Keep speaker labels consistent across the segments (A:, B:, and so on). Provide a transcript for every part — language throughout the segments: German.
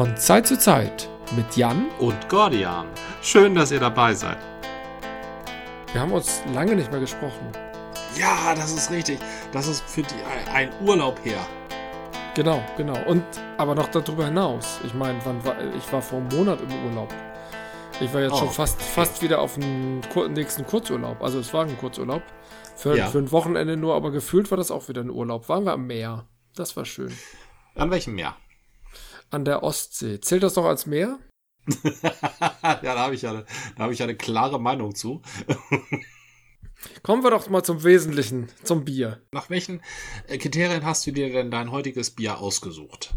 A: Von Zeit zu Zeit mit Jan
B: und Gordian. Schön, dass ihr dabei seid.
A: Wir haben uns lange nicht mehr gesprochen.
B: Ja, das ist richtig. Das ist für die ein Urlaub her.
A: Genau, genau. Und aber noch darüber hinaus. Ich meine, war, ich war vor einem Monat im Urlaub. Ich war jetzt oh, schon fast, okay. fast wieder auf dem nächsten Kurzurlaub. Also es war ein Kurzurlaub. Für, ja. für ein Wochenende nur, aber gefühlt war das auch wieder ein Urlaub. Waren wir am Meer. Das war schön.
B: An welchem Meer?
A: An der Ostsee. Zählt das noch als Meer?
B: ja, da habe ich, ja, da hab ich eine klare Meinung zu.
A: Kommen wir doch mal zum Wesentlichen, zum Bier.
B: Nach welchen äh, Kriterien hast du dir denn dein heutiges Bier ausgesucht?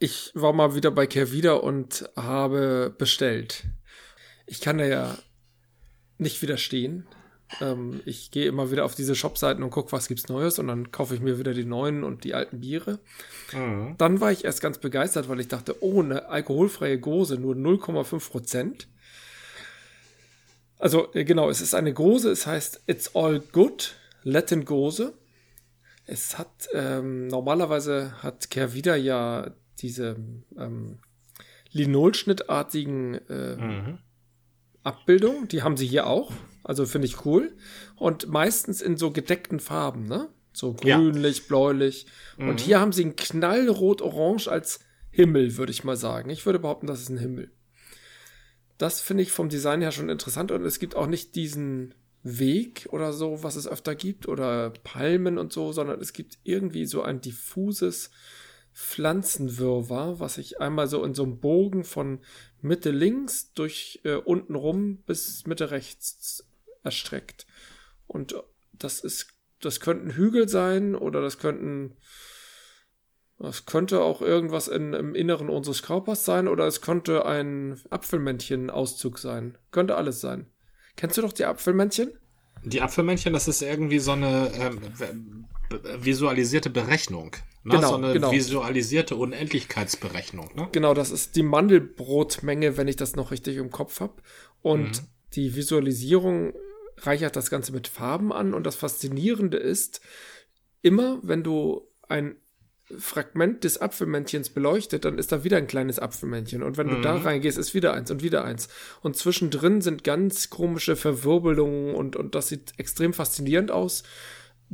A: Ich war mal wieder bei Kervida und habe bestellt. Ich kann ja nicht widerstehen. Ähm, ich gehe immer wieder auf diese Shopseiten und gucke, was gibt's Neues und dann kaufe ich mir wieder die neuen und die alten Biere. Mhm. Dann war ich erst ganz begeistert, weil ich dachte, oh, eine alkoholfreie Gose, nur 0,5 Prozent. Also äh, genau, es ist eine Gose, es heißt It's All Good, Latin Gose. Es hat, ähm, normalerweise hat Kervida ja diese ähm, Linolschnittartigen äh, mhm. Abbildungen, die haben sie hier auch. Also finde ich cool. Und meistens in so gedeckten Farben, ne? So grünlich, ja. bläulich. Mhm. Und hier haben sie ein knallrot-orange als Himmel, würde ich mal sagen. Ich würde behaupten, das ist ein Himmel. Das finde ich vom Design her schon interessant und es gibt auch nicht diesen Weg oder so, was es öfter gibt oder Palmen und so, sondern es gibt irgendwie so ein diffuses Pflanzenwirrwarr, was sich einmal so in so einem Bogen von Mitte links durch äh, unten rum bis Mitte rechts erstreckt. Und das ist, das könnten Hügel sein oder das könnten, das könnte auch irgendwas in, im Inneren unseres Körpers sein oder es könnte ein Apfelmännchen-Auszug sein. Könnte alles sein. Kennst du doch die Apfelmännchen?
B: Die Apfelmännchen, das ist irgendwie so eine ähm, visualisierte Berechnung.
A: Ne? Genau,
B: so eine
A: genau.
B: visualisierte Unendlichkeitsberechnung. Ne?
A: Genau, das ist die Mandelbrotmenge, wenn ich das noch richtig im Kopf habe. Und mhm. die Visualisierung reichert das Ganze mit Farben an. Und das Faszinierende ist, immer wenn du ein Fragment des Apfelmännchens beleuchtet, dann ist da wieder ein kleines Apfelmännchen. Und wenn mhm. du da mhm. reingehst, ist wieder eins und wieder eins. Und zwischendrin sind ganz komische Verwirbelungen und, und das sieht extrem faszinierend aus.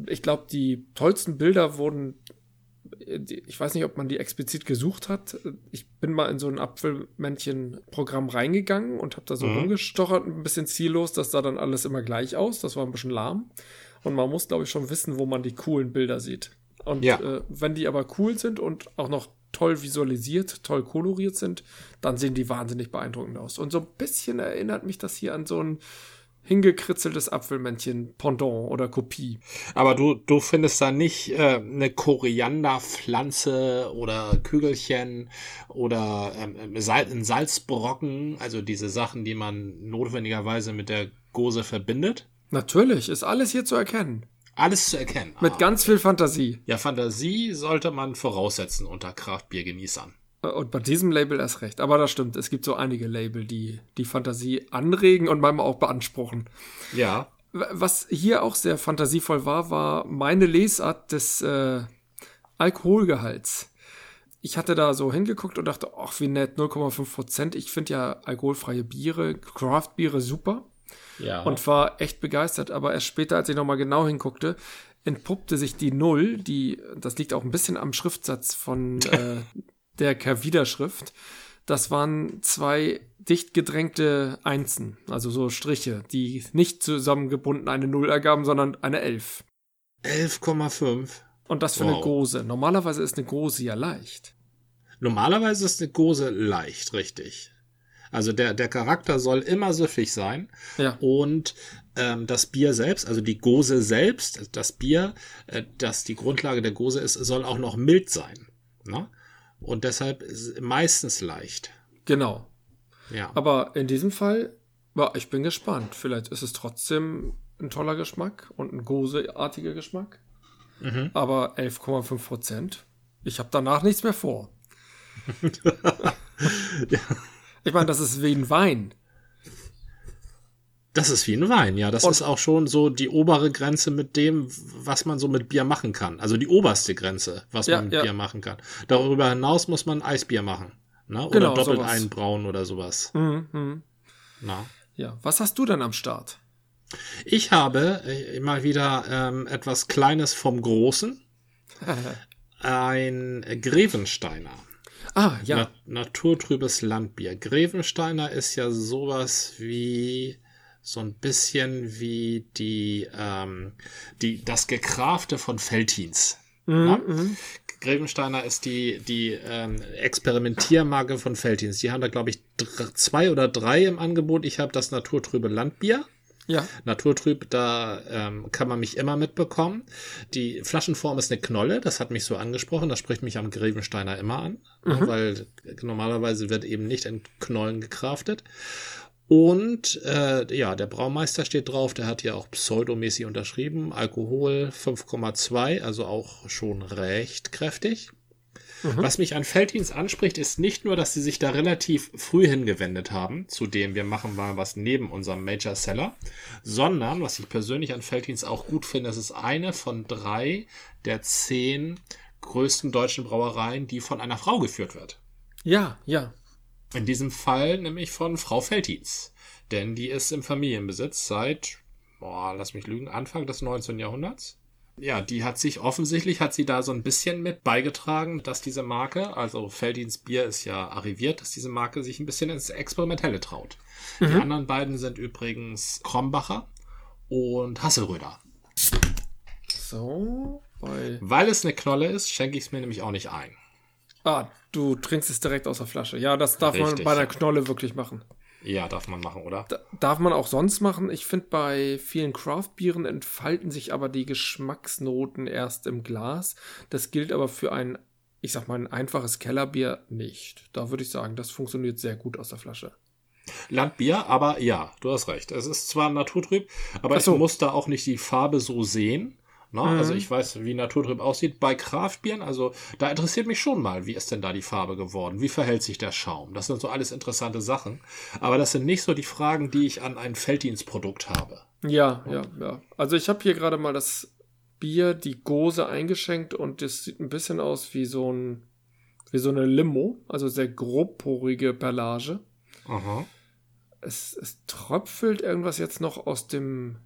A: Ich glaube, die tollsten Bilder wurden ich weiß nicht, ob man die explizit gesucht hat. Ich bin mal in so ein Apfelmännchen-Programm reingegangen und habe da so mhm. rumgestochert, ein bisschen ziellos. Das sah dann alles immer gleich aus. Das war ein bisschen lahm. Und man muss, glaube ich, schon wissen, wo man die coolen Bilder sieht. Und ja. äh, wenn die aber cool sind und auch noch toll visualisiert, toll koloriert sind, dann sehen die wahnsinnig beeindruckend aus. Und so ein bisschen erinnert mich das hier an so ein hingekritzeltes Apfelmännchen Pendant oder Kopie.
B: Aber du, du findest da nicht äh, eine Korianderpflanze oder Kügelchen oder ähm, ein Salzbrocken, also diese Sachen, die man notwendigerweise mit der Gose verbindet?
A: Natürlich, ist alles hier zu erkennen.
B: Alles zu erkennen.
A: Mit ah, ganz viel Fantasie.
B: Ja, Fantasie sollte man voraussetzen unter Kraftbiergenießern.
A: Und bei diesem Label erst recht. Aber das stimmt. Es gibt so einige Label, die die Fantasie anregen und manchmal auch beanspruchen.
B: Ja.
A: Was hier auch sehr fantasievoll war, war meine Lesart des äh, Alkoholgehalts. Ich hatte da so hingeguckt und dachte, ach, wie nett, 0,5 Prozent. Ich finde ja alkoholfreie Biere, Craft-Biere super.
B: Ja.
A: Und war echt begeistert. Aber erst später, als ich nochmal genau hinguckte, entpuppte sich die Null, die, das liegt auch ein bisschen am Schriftsatz von äh, der Kervida-Schrift. Das waren zwei dicht gedrängte Einsen, also so Striche, die nicht zusammengebunden eine Null ergaben, sondern eine Elf.
B: 11,5.
A: Und das für wow. eine Gose. Normalerweise ist eine Gose ja leicht.
B: Normalerweise ist eine Gose leicht, richtig. Also der, der Charakter soll immer süffig sein.
A: Ja.
B: Und ähm, das Bier selbst, also die Gose selbst, das Bier, äh, das die Grundlage der Gose ist, soll auch noch mild sein. Ne? Und deshalb ist meistens leicht.
A: Genau.
B: Ja.
A: Aber in diesem Fall, ja, ich bin gespannt. Vielleicht ist es trotzdem ein toller Geschmack und ein Gose-artiger Geschmack. Mhm. Aber 11,5 Prozent. Ich habe danach nichts mehr vor. ja. Ich meine, das ist wie ein Wein.
B: Das ist wie ein Wein, ja. Das und ist auch schon so die obere Grenze mit dem, was man so mit Bier machen kann. Also die oberste Grenze, was ja, man mit ja. Bier machen kann. Darüber hinaus muss man Eisbier machen. Ne? Oder
A: Genau,
B: doppelt
A: sowas.
B: einbrauen oder sowas.
A: Mhm, mhm.
B: Na?
A: Ja, was hast du denn am Start?
B: Ich habe äh, mal wieder ähm, etwas Kleines vom Großen. Ein Grevensteiner.
A: ah, ja.
B: Na naturtrübes Landbier. Grevensteiner ist ja sowas wie so ein bisschen wie die, ähm, die das Gekrafte von Feltins.
A: Mhm, mhm.
B: Grevensteiner ist die, die ähm, Experimentiermarke von Feltins. Die haben da, glaube ich, zwei oder drei im Angebot. Ich habe das naturtrübe Landbier.
A: Ja.
B: Naturtrüb, da ähm, kann man mich immer mitbekommen. Die Flaschenform ist eine Knolle, das hat mich so angesprochen, das spricht mich am Grevensteiner immer an,
A: Mhm.
B: weil normalerweise wird eben nicht in Knollen gekraftet. Und äh, ja, der Braumeister steht drauf, der hat ja auch pseudomäßig unterschrieben. Alkohol 5,2, also auch schon recht kräftig. Was mich an Felddienst anspricht, ist nicht nur, dass sie sich da relativ früh hingewendet haben, zu dem wir machen mal was neben unserem Major Seller, sondern, was ich persönlich an Felddienst auch gut finde, es ist eine von drei der zehn größten deutschen Brauereien, die von einer Frau geführt wird.
A: Ja, ja.
B: In diesem Fall nämlich von Frau Felddienst. Denn die ist im Familienbesitz seit, boah, lass mich lügen, Anfang des 19. Jahrhunderts. Ja, die hat sich offensichtlich, hat sie da so ein bisschen mit beigetragen, dass diese Marke, also Felddienst Bier ist ja arriviert, dass diese Marke sich ein bisschen ins Experimentelle traut. Die anderen beiden sind übrigens Krombacher und Hasselröder.
A: So, bei.
B: Weil es eine Knolle ist, schenke ich es mir nämlich auch nicht ein.
A: Ah, du trinkst es direkt aus der Flasche. Ja, das darf man
B: Richtig,
A: bei einer. Knolle wirklich machen.
B: Ja, darf man machen, oder?
A: Da, darf man auch sonst machen. Ich finde, bei vielen Craft-Bieren entfalten sich aber die Geschmacksnoten erst im Glas. Das gilt aber für ein, ich sag mal, ein einfaches Kellerbier nicht. Da würde ich sagen, das funktioniert sehr gut aus der Flasche.
B: Landbier, aber ja, du hast recht. Es ist zwar naturtrüb, aber
A: Ach so.
B: ich muss da auch nicht die Farbe so sehen. Ne? Also ich weiß, wie naturtrüb aussieht. Bei Kraftbieren, also da interessiert mich schon mal, wie ist denn da die Farbe geworden? Wie verhält sich der Schaum? Das sind so alles interessante Sachen. Aber das sind nicht so die Fragen, die ich an ein Felddienstprodukt habe.
A: Ja, ja, ja. Also ich habe hier gerade mal das Bier, die Gose eingeschenkt und das sieht ein bisschen aus wie so ein, wie so eine Limo, also sehr grobporige Perlage.
B: Aha.
A: Es, es tröpfelt irgendwas jetzt noch aus dem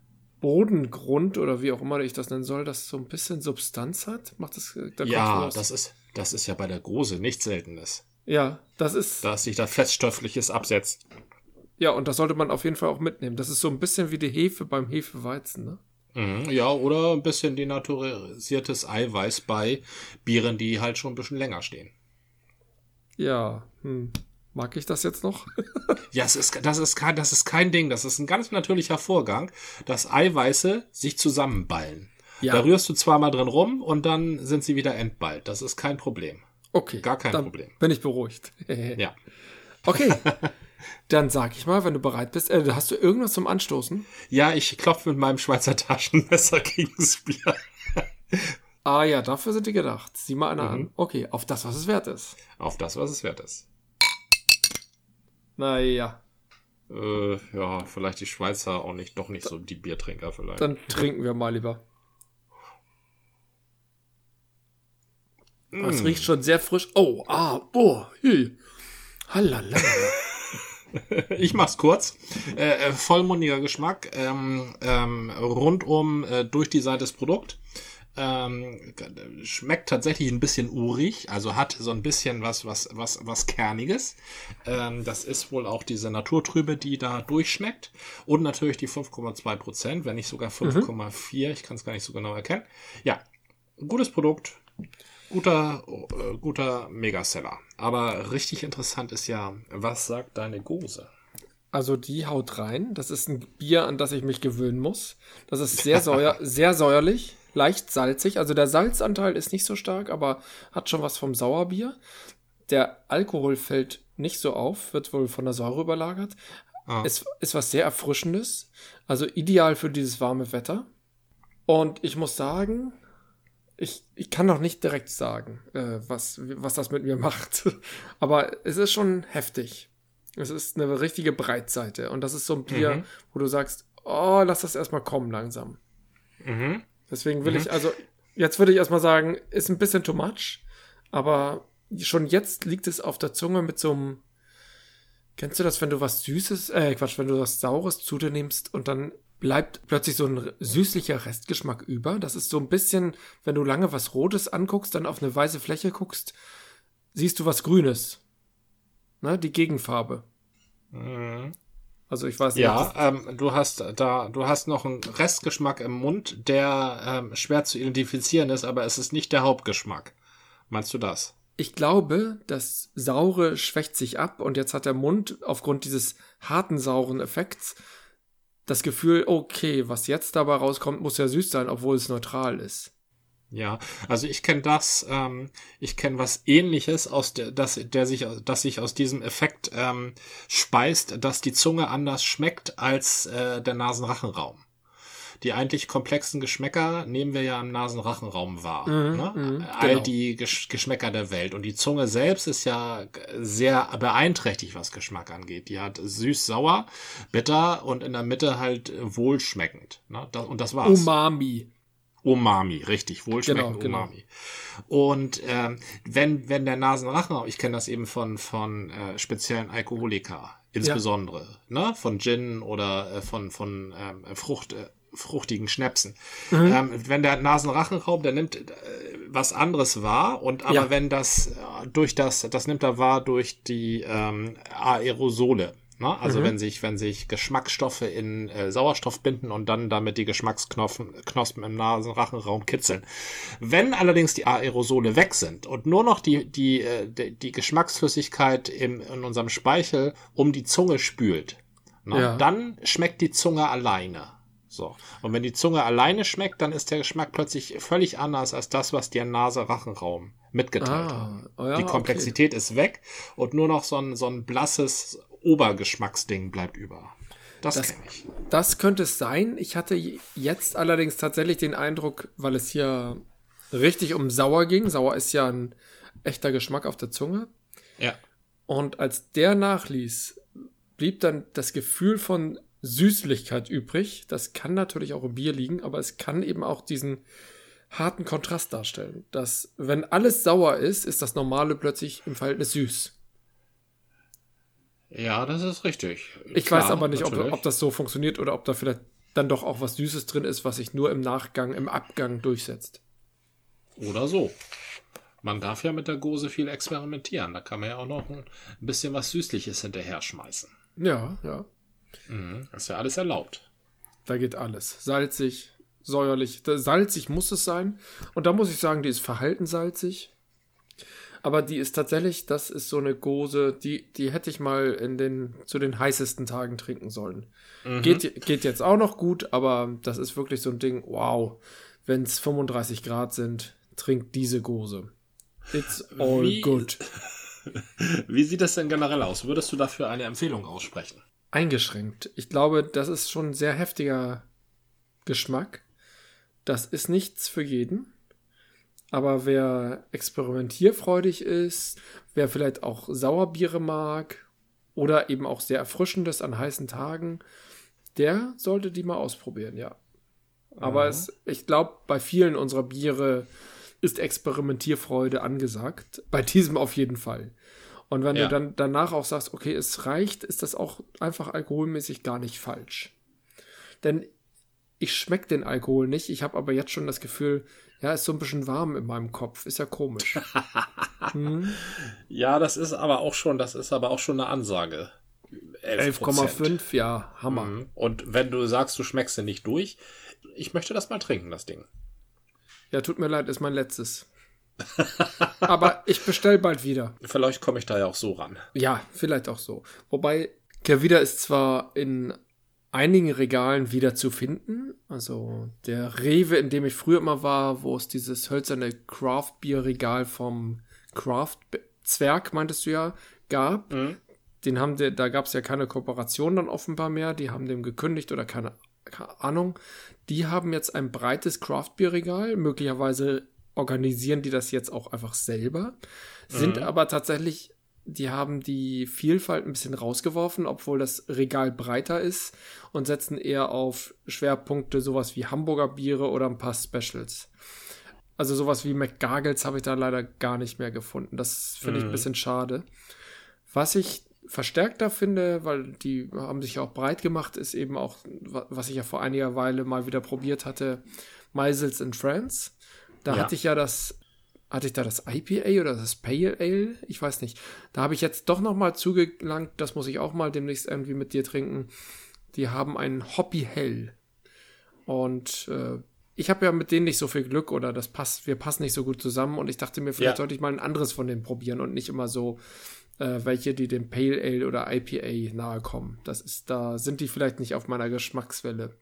A: Bodengrund oder wie auch immer ich das nennen soll, das so ein bisschen Substanz hat. Macht das äh, Kopf
B: Ja, das ist, das ist ja bei der Grose nichts Seltenes,
A: Ja, das ist
B: dass sich da Feststoffliches absetzt.
A: ja und das sollte man auf jeden Fall auch mitnehmen. Das ist so ein bisschen wie die Hefe beim Hefeweizen, ne?
B: Mhm, ja, oder ein bisschen denaturisiertes Eiweiß bei Bieren, die halt schon ein bisschen länger stehen.
A: Ja, hm. Mag ich das jetzt noch?
B: Ja, es ist, das, ist kein, das ist kein Ding. Das ist ein ganz natürlicher Vorgang, dass Eiweiße sich zusammenballen.
A: Ja.
B: Da rührst du zweimal drin rum und dann sind sie wieder entballt. Das ist kein Problem.
A: Okay,
B: Gar kein Problem.
A: Bin ich beruhigt.
B: Ja.
A: Okay. Dann sag ich mal, wenn du bereit bist, äh, hast du irgendwas zum Anstoßen?
B: Ja, ich klopfe mit meinem Schweizer Taschenmesser gegens Bier.
A: Ah ja, dafür sind die gedacht. Sieh mal einer
B: Mhm.
A: an. Okay, auf das, was es wert ist.
B: Auf das, was es wert ist.
A: Naja,
B: Äh, ja, vielleicht die Schweizer auch nicht, doch nicht so die Biertrinker vielleicht.
A: dann trinken wir mal lieber.
B: Mm.
A: Es riecht schon sehr frisch. Oh, ah, oh, hi. Halala.
B: Ich mach's kurz. Äh, äh, vollmundiger Geschmack, ähm, ähm, rundum äh, durchdesigntes Produkt. Ähm, schmeckt tatsächlich ein bisschen urig, also hat so ein bisschen was, was, was, was Kerniges. Ähm, das ist wohl auch diese Naturtrübe, die da durchschmeckt. Und natürlich die 5,2 Prozent, wenn nicht sogar 5,4. Ich kann es gar nicht so genau erkennen. Ja, gutes Produkt. Guter, äh, guter Megaseller. Aber richtig interessant ist ja, was sagt deine Gose?
A: Also die haut rein. Das ist ein Bier, an das ich mich gewöhnen muss. Das ist sehr, säuer, sehr säuerlich, leicht salzig. Also der Salzanteil ist nicht so stark, aber hat schon was vom Sauerbier. Der Alkohol fällt nicht so auf, wird wohl von der Säure überlagert.
B: Ah.
A: Ist, ist was sehr Erfrischendes. Also ideal für dieses warme Wetter. Und ich muss sagen, ich, ich kann noch nicht direkt sagen, äh, was, was das mit mir macht. Aber es ist schon heftig. Es ist eine richtige Breitseite. Und das ist so ein Bier,
B: Mhm.
A: wo du sagst, oh, lass das erstmal kommen langsam.
B: Mhm.
A: Deswegen will ich, also, jetzt würde ich erstmal sagen, ist ein bisschen too much, aber schon jetzt liegt es auf der Zunge mit so einem. Kennst du das, wenn du was Süßes, äh, Quatsch, wenn du was Saures zu dir nimmst und dann bleibt plötzlich so ein süßlicher Restgeschmack über? Das ist so ein bisschen, wenn du lange was Rotes anguckst, dann auf eine weiße Fläche guckst, siehst du was Grünes. Ne, die Gegenfarbe. Mhm. Also ich weiß nicht.
B: Ja, ähm, du hast da, du hast noch einen Restgeschmack im Mund, der ähm, schwer zu identifizieren ist, aber es ist nicht der Hauptgeschmack. Meinst du das?
A: Ich glaube, das Saure schwächt sich ab und jetzt hat der Mund aufgrund dieses harten sauren Effekts das Gefühl, okay, was jetzt dabei rauskommt, muss ja süß sein, obwohl es neutral ist.
B: Ja, also ich kenne das, ähm, ich kenne was ähnliches aus der, das, der sich, das sich aus diesem Effekt ähm, speist, dass die Zunge anders schmeckt als äh, der Nasenrachenraum. Die eigentlich komplexen Geschmäcker nehmen wir ja im Nasenrachenraum wahr. Mhm, ne? Mhm, All genau. die Gesch Geschmäcker der Welt. Und die Zunge selbst ist ja sehr beeinträchtigt, was Geschmack angeht. Die hat süß-sauer, bitter und in der Mitte halt wohlschmeckend. Ne? Und das war's.
A: Umami.
B: Umami, richtig, wohlschmeckend genau, Umami. Genau. Und ähm, wenn, wenn der Nasenrachen, ich kenne das eben von, von äh, speziellen Alkoholika, insbesondere, ja. ne, von Gin oder äh, von, von ähm, Frucht, äh, fruchtigen Schnäpsen. Mhm. Ähm, wenn der Nasenrachenraum, der nimmt äh, was anderes wahr und aber ja. wenn das äh, durch das, das nimmt er wahr durch die ähm, Aerosole. Ne? Also mhm. wenn sich, wenn sich Geschmacksstoffe in äh, Sauerstoff binden und dann damit die Geschmacksknospen Knospen im Nasenrachenraum kitzeln. Wenn allerdings die Aerosole weg sind und nur noch die, die, äh, die, die Geschmacksflüssigkeit im, in unserem Speichel um die Zunge spült, ne? ja. dann schmeckt die Zunge alleine. So. Und wenn die Zunge alleine schmeckt, dann ist der Geschmack plötzlich völlig anders als das, was dir Nase-Rachenraum mitgeteilt ah, hat. Oh ja, die Komplexität okay. ist weg und nur noch so ein, so ein blasses Obergeschmacksding bleibt über. Das, das kenne ich.
A: Das könnte es sein. Ich hatte jetzt allerdings tatsächlich den Eindruck, weil es hier richtig um Sauer ging. Sauer ist ja ein echter Geschmack auf der Zunge.
B: Ja.
A: Und als der nachließ, blieb dann das Gefühl von Süßlichkeit übrig. Das kann natürlich auch im Bier liegen, aber es kann eben auch diesen harten Kontrast darstellen. Dass, wenn alles sauer ist, ist das Normale plötzlich im Verhältnis süß.
B: Ja, das ist richtig.
A: Ich Klar, weiß aber nicht, ob, ob, das so funktioniert oder ob da vielleicht dann doch auch was Süßes drin ist, was sich nur im Nachgang, im Abgang durchsetzt.
B: Oder so. Man darf ja mit der Gose viel experimentieren. Da kann man ja auch noch ein bisschen was Süßliches hinterher schmeißen.
A: Ja, ja.
B: Mhm, das ist ja alles erlaubt.
A: Da geht alles. Salzig, säuerlich. Salzig muss es sein. Und da muss ich sagen, die ist verhalten salzig. Aber die ist tatsächlich, das ist so eine Gose, die, die hätte ich mal in den, zu den heißesten Tagen trinken sollen. Mhm. Geht, geht jetzt auch noch gut, aber das ist wirklich so ein Ding, wow, wenn es 35 Grad sind, trinkt diese Gose. It's all Wie, good.
B: Wie sieht das denn generell aus? Würdest du dafür eine Empfehlung aussprechen?
A: Eingeschränkt. Ich glaube, das ist schon ein sehr heftiger Geschmack. Das ist nichts für jeden. Aber wer experimentierfreudig ist, wer vielleicht auch Sauerbiere mag oder eben auch sehr erfrischendes an heißen Tagen, der sollte die mal ausprobieren, ja. Aber es, ich glaube, bei vielen unserer Biere ist Experimentierfreude angesagt. Bei diesem auf jeden Fall. Und wenn ja. du dann danach auch sagst, okay, es reicht, ist das auch einfach alkoholmäßig gar nicht falsch. Denn ich schmecke den Alkohol nicht. Ich habe aber jetzt schon das Gefühl, ja, ist so ein bisschen warm in meinem Kopf. Ist ja komisch.
B: hm? Ja, das ist aber auch schon, das ist aber auch schon eine Ansage.
A: 11,5, ja, Hammer. Mhm.
B: Und wenn du sagst, du schmeckst den nicht durch, ich möchte das mal trinken, das Ding.
A: Ja, tut mir leid, ist mein letztes. aber ich bestell bald wieder.
B: Vielleicht komme ich da ja auch so ran.
A: Ja, vielleicht auch so. Wobei, Kervida ist zwar in einigen Regalen wieder zu finden. Also der Rewe, in dem ich früher immer war, wo es dieses hölzerne Craft-Bier-Regal vom Craft-Zwerg, meintest du ja, gab. Mhm. Den haben die, da gab es ja keine Kooperation dann offenbar mehr. Die haben dem gekündigt oder keine, keine Ahnung. Die haben jetzt ein breites Craft-Bier-Regal. Möglicherweise organisieren die das jetzt auch einfach selber. Sind mhm. aber tatsächlich die haben die Vielfalt ein bisschen rausgeworfen, obwohl das Regal breiter ist und setzen eher auf Schwerpunkte sowas wie Hamburger Biere oder ein paar Specials. Also sowas wie McGargles habe ich da leider gar nicht mehr gefunden. Das finde ich ein bisschen schade. Was ich verstärkter finde, weil die haben sich ja auch breit gemacht, ist eben auch, was ich ja vor einiger Weile mal wieder probiert hatte, Meisels in France. Da ja. hatte ich ja das, hatte ich da das IPA oder das Pale Ale? Ich weiß nicht. Da habe ich jetzt doch noch mal zugelangt, das muss ich auch mal demnächst irgendwie mit dir trinken. Die haben ein Hoppy Hell. Und äh, ich habe ja mit denen nicht so viel Glück oder das passt, wir passen nicht so gut zusammen und ich dachte mir, vielleicht ja. sollte ich mal ein anderes von denen probieren und nicht immer so äh, welche, die dem Pale Ale oder IPA nahe kommen. Das ist, da sind die vielleicht nicht auf meiner Geschmackswelle.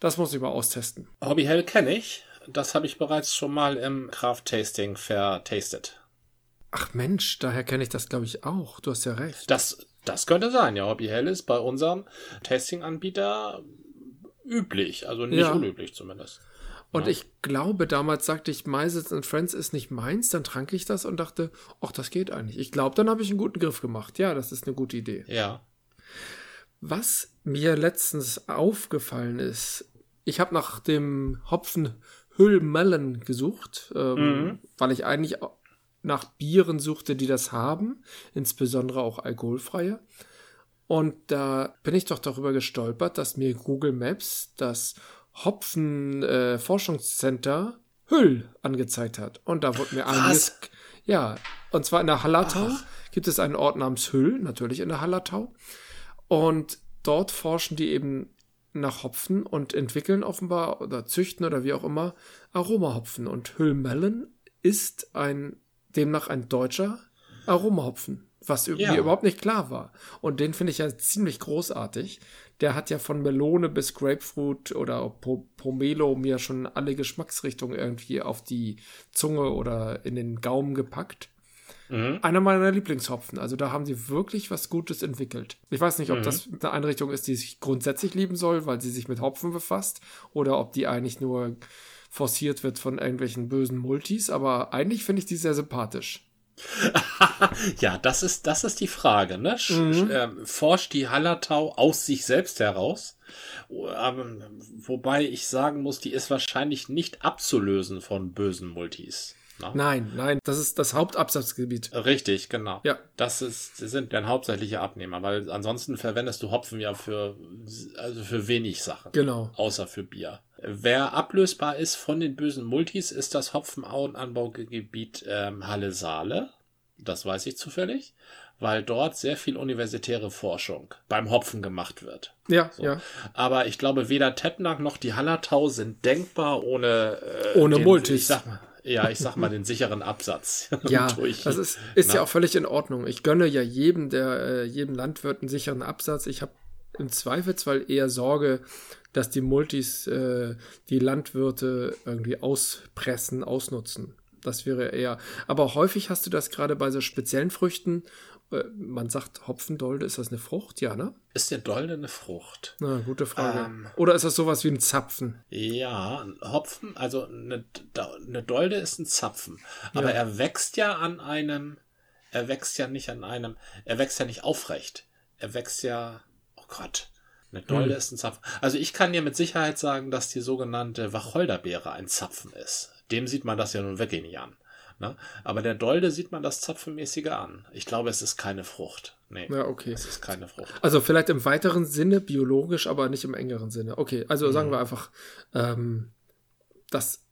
A: Das muss ich mal austesten.
B: Hobby Hell kenne ich. Das habe ich bereits schon mal im Craft Tasting vertastet.
A: Ach Mensch, daher kenne ich das, glaube ich, auch. Du hast ja recht.
B: Das, das könnte sein, ja. Hobby Hell ist bei unserem Tasting-Anbieter üblich, also nicht ja. unüblich zumindest.
A: Und ja. ich glaube, damals sagte ich, Meisels and Friends ist nicht meins, dann trank ich das und dachte, ach, das geht eigentlich. Ich glaube, dann habe ich einen guten Griff gemacht. Ja, das ist eine gute Idee.
B: Ja.
A: Was mir letztens aufgefallen ist, ich habe nach dem Hopfen Hüllmellen gesucht, ähm, mhm. weil ich eigentlich nach Bieren suchte, die das haben, insbesondere auch alkoholfreie. Und da bin ich doch darüber gestolpert, dass mir Google Maps das Hopfen-Forschungscenter äh, Hüll angezeigt hat. Und da wurde mir einiges. Ja, und zwar in der Hallertau Ach. gibt es einen Ort namens Hüll, natürlich in der Hallertau. Und dort forschen die eben nach Hopfen und entwickeln offenbar oder züchten oder wie auch immer Aromahopfen. Und Hüllmellen ist ein demnach ein deutscher Aromahopfen was ja. überhaupt nicht klar war. Und den finde ich ja ziemlich großartig. Der hat ja von Melone bis Grapefruit oder Pomelo mir schon alle Geschmacksrichtungen irgendwie auf die Zunge oder in den Gaumen gepackt. Mhm. Einer meiner Lieblingshopfen. Also da haben sie wirklich was Gutes entwickelt. Ich weiß nicht, ob mhm. das eine Einrichtung ist, die sich grundsätzlich lieben soll, weil sie sich mit Hopfen befasst, oder ob die eigentlich nur forciert wird von irgendwelchen bösen Multis, aber eigentlich finde ich die sehr sympathisch.
B: ja, das ist, das ist die Frage. Ne? Mhm. Ähm, forscht die Hallertau aus sich selbst heraus? Ähm, wobei ich sagen muss, die ist wahrscheinlich nicht abzulösen von bösen Multis.
A: Ne? Nein, nein, das ist das Hauptabsatzgebiet.
B: Richtig, genau. Ja. Das ist, das sind dann hauptsächliche Abnehmer, weil ansonsten verwendest du Hopfen ja für, also für wenig Sachen.
A: Genau.
B: Außer für Bier. Wer ablösbar ist von den bösen Multis, ist das Hopfenanbaugebiet ähm, Halle-Saale. Das weiß ich zufällig, weil dort sehr viel universitäre Forschung beim Hopfen gemacht wird.
A: Ja, so. ja.
B: Aber ich glaube, weder Tettnang noch die Hallertau sind denkbar ohne
A: äh, ohne den, Multis.
B: Ich sag mal, ja, ich sag mal den sicheren Absatz.
A: ja, das ist, ist ja auch völlig in Ordnung. Ich gönne ja jedem der äh, jedem Landwirt einen sicheren Absatz. Ich habe im Zweifelsfall eher Sorge, dass die Multis äh, die Landwirte irgendwie auspressen, ausnutzen. Das wäre eher. Aber häufig hast du das gerade bei so speziellen Früchten. Man sagt Hopfendolde, ist das eine Frucht? Ja, ne?
B: Ist der Dolde eine Frucht?
A: Na, gute Frage. Ähm, Oder ist das sowas wie ein Zapfen?
B: Ja, Hopfen, also eine, eine Dolde ist ein Zapfen. Aber ja. er wächst ja an einem, er wächst ja nicht an einem, er wächst ja nicht aufrecht. Er wächst ja, oh Gott, eine Dolde hm. ist ein Zapfen. Also ich kann dir mit Sicherheit sagen, dass die sogenannte Wacholderbeere ein Zapfen ist. Dem sieht man das ja nun wirklich nicht an. Ne? Aber der Dolde sieht man das Zapfenmäßige an. Ich glaube, es ist keine Frucht.
A: Nee, ja, okay.
B: Es ist keine Frucht.
A: Also vielleicht im weiteren Sinne biologisch, aber nicht im engeren Sinne. Okay, also mhm. sagen wir einfach, ähm, dass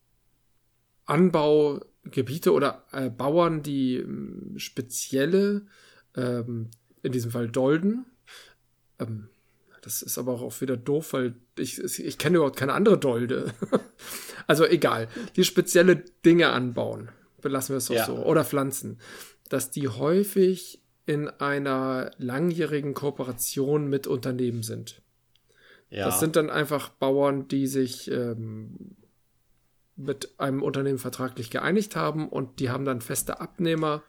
A: Anbaugebiete oder äh, Bauern, die ähm, spezielle, ähm, in diesem Fall Dolden, ähm, das ist aber auch wieder doof, weil ich, ich kenne überhaupt keine andere Dolde. also egal. Die spezielle Dinge anbauen. Belassen wir es doch ja. so. Oder Pflanzen. Dass die häufig in einer langjährigen Kooperation mit Unternehmen sind. Ja. Das sind dann einfach Bauern, die sich ähm, mit einem Unternehmen vertraglich geeinigt haben und die haben dann feste Abnehmer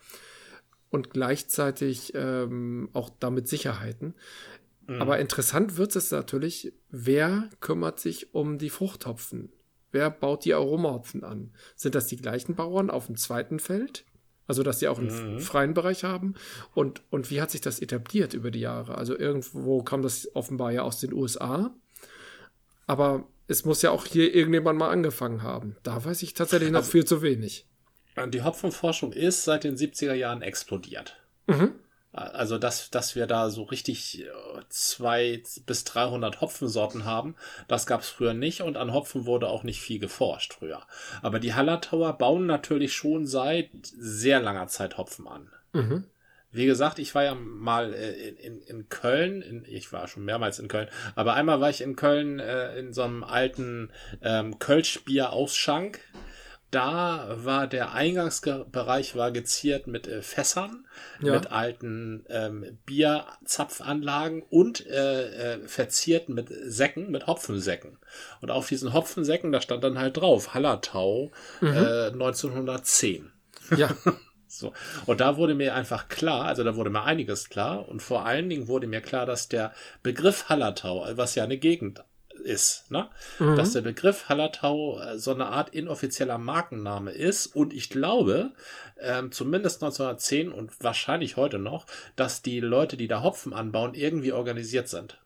A: und gleichzeitig ähm, auch damit Sicherheiten. Mhm. Aber interessant wird es natürlich, wer kümmert sich um die Fruchthopfen? Wer baut die Aromahopfen an? Sind das die gleichen Bauern auf dem zweiten Feld? Also, dass sie auch einen mhm. freien Bereich haben. Und, und wie hat sich das etabliert über die Jahre? Also, irgendwo kam das offenbar ja aus den USA. Aber es muss ja auch hier irgendjemand mal angefangen haben. Da weiß ich tatsächlich noch also, viel zu wenig.
B: Die Hopfenforschung ist seit den 70er Jahren explodiert. Mhm. Also, dass, dass wir da so richtig äh, zwei bis 300 Hopfensorten haben, das gab es früher nicht und an Hopfen wurde auch nicht viel geforscht früher. Aber die Hallertauer bauen natürlich schon seit sehr langer Zeit Hopfen an. Mhm. Wie gesagt, ich war ja mal äh, in, in, in Köln, in, ich war schon mehrmals in Köln, aber einmal war ich in Köln äh, in so einem alten ähm, Kölschbier-Ausschank da war der Eingangsbereich war geziert mit äh, Fässern, ja. mit alten ähm, Bierzapfanlagen und äh, äh, verziert mit Säcken, mit Hopfensäcken. Und auf diesen Hopfensäcken, da stand dann halt drauf, Hallertau mhm. äh, 1910. Ja. so. Und da wurde mir einfach klar, also da wurde mir einiges klar und vor allen Dingen wurde mir klar, dass der Begriff Hallertau, was ja eine Gegend ist, ne? Mhm. Dass der Begriff Hallertau äh, so eine Art inoffizieller Markenname ist und ich glaube, ähm, zumindest 1910 und wahrscheinlich heute noch, dass die Leute, die da Hopfen anbauen, irgendwie organisiert sind.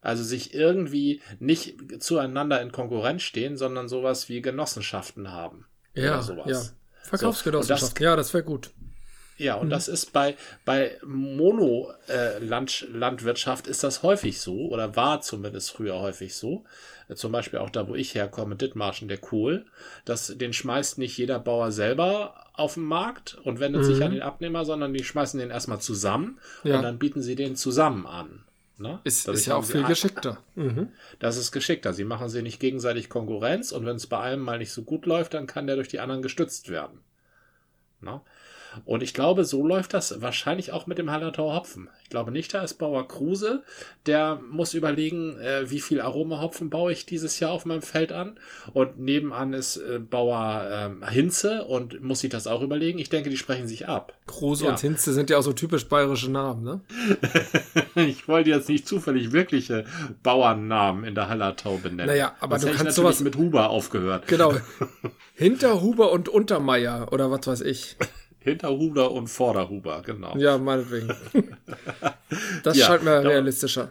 B: Also sich irgendwie nicht zueinander in Konkurrenz stehen, sondern sowas wie Genossenschaften haben.
A: Ja, sowas. ja. Verkaufsgenossenschaften, so, ja, das wäre gut.
B: Ja, und mhm. das ist bei, bei Mono-Landwirtschaft äh, ist das häufig so, oder war zumindest früher häufig so. Äh, zum Beispiel auch da, wo ich herkomme, Dithmarschen, der Kohl. Das, den schmeißt nicht jeder Bauer selber auf den Markt und wendet mhm. sich an den Abnehmer, sondern die schmeißen den erstmal zusammen ja. und dann bieten sie den zusammen an.
A: Ne? Ist, ist ja auch viel geschickter.
B: Mhm. Das ist geschickter. Sie machen sie nicht gegenseitig Konkurrenz und wenn es bei einem mal nicht so gut läuft, dann kann der durch die anderen gestützt werden. Ne? Und ich glaube, so läuft das wahrscheinlich auch mit dem Hallertau Hopfen. Ich glaube nicht, da ist Bauer Kruse. Der muss überlegen, äh, wie viel Aromahopfen baue ich dieses Jahr auf meinem Feld an. Und nebenan ist äh, Bauer ähm, Hinze und muss sich das auch überlegen. Ich denke, die sprechen sich ab.
A: Kruse ja. und Hinze sind ja auch so typisch bayerische Namen, ne?
B: ich wollte jetzt nicht zufällig wirkliche Bauernnamen in der Hallertau benennen.
A: Naja, aber Sonst du kannst sowas
B: mit Huber aufgehört.
A: Genau. Hinterhuber und Untermeier oder was weiß ich.
B: Hinterhuber und Vorderhuber, genau.
A: Ja, meinetwegen. Das ja, scheint mir realistischer.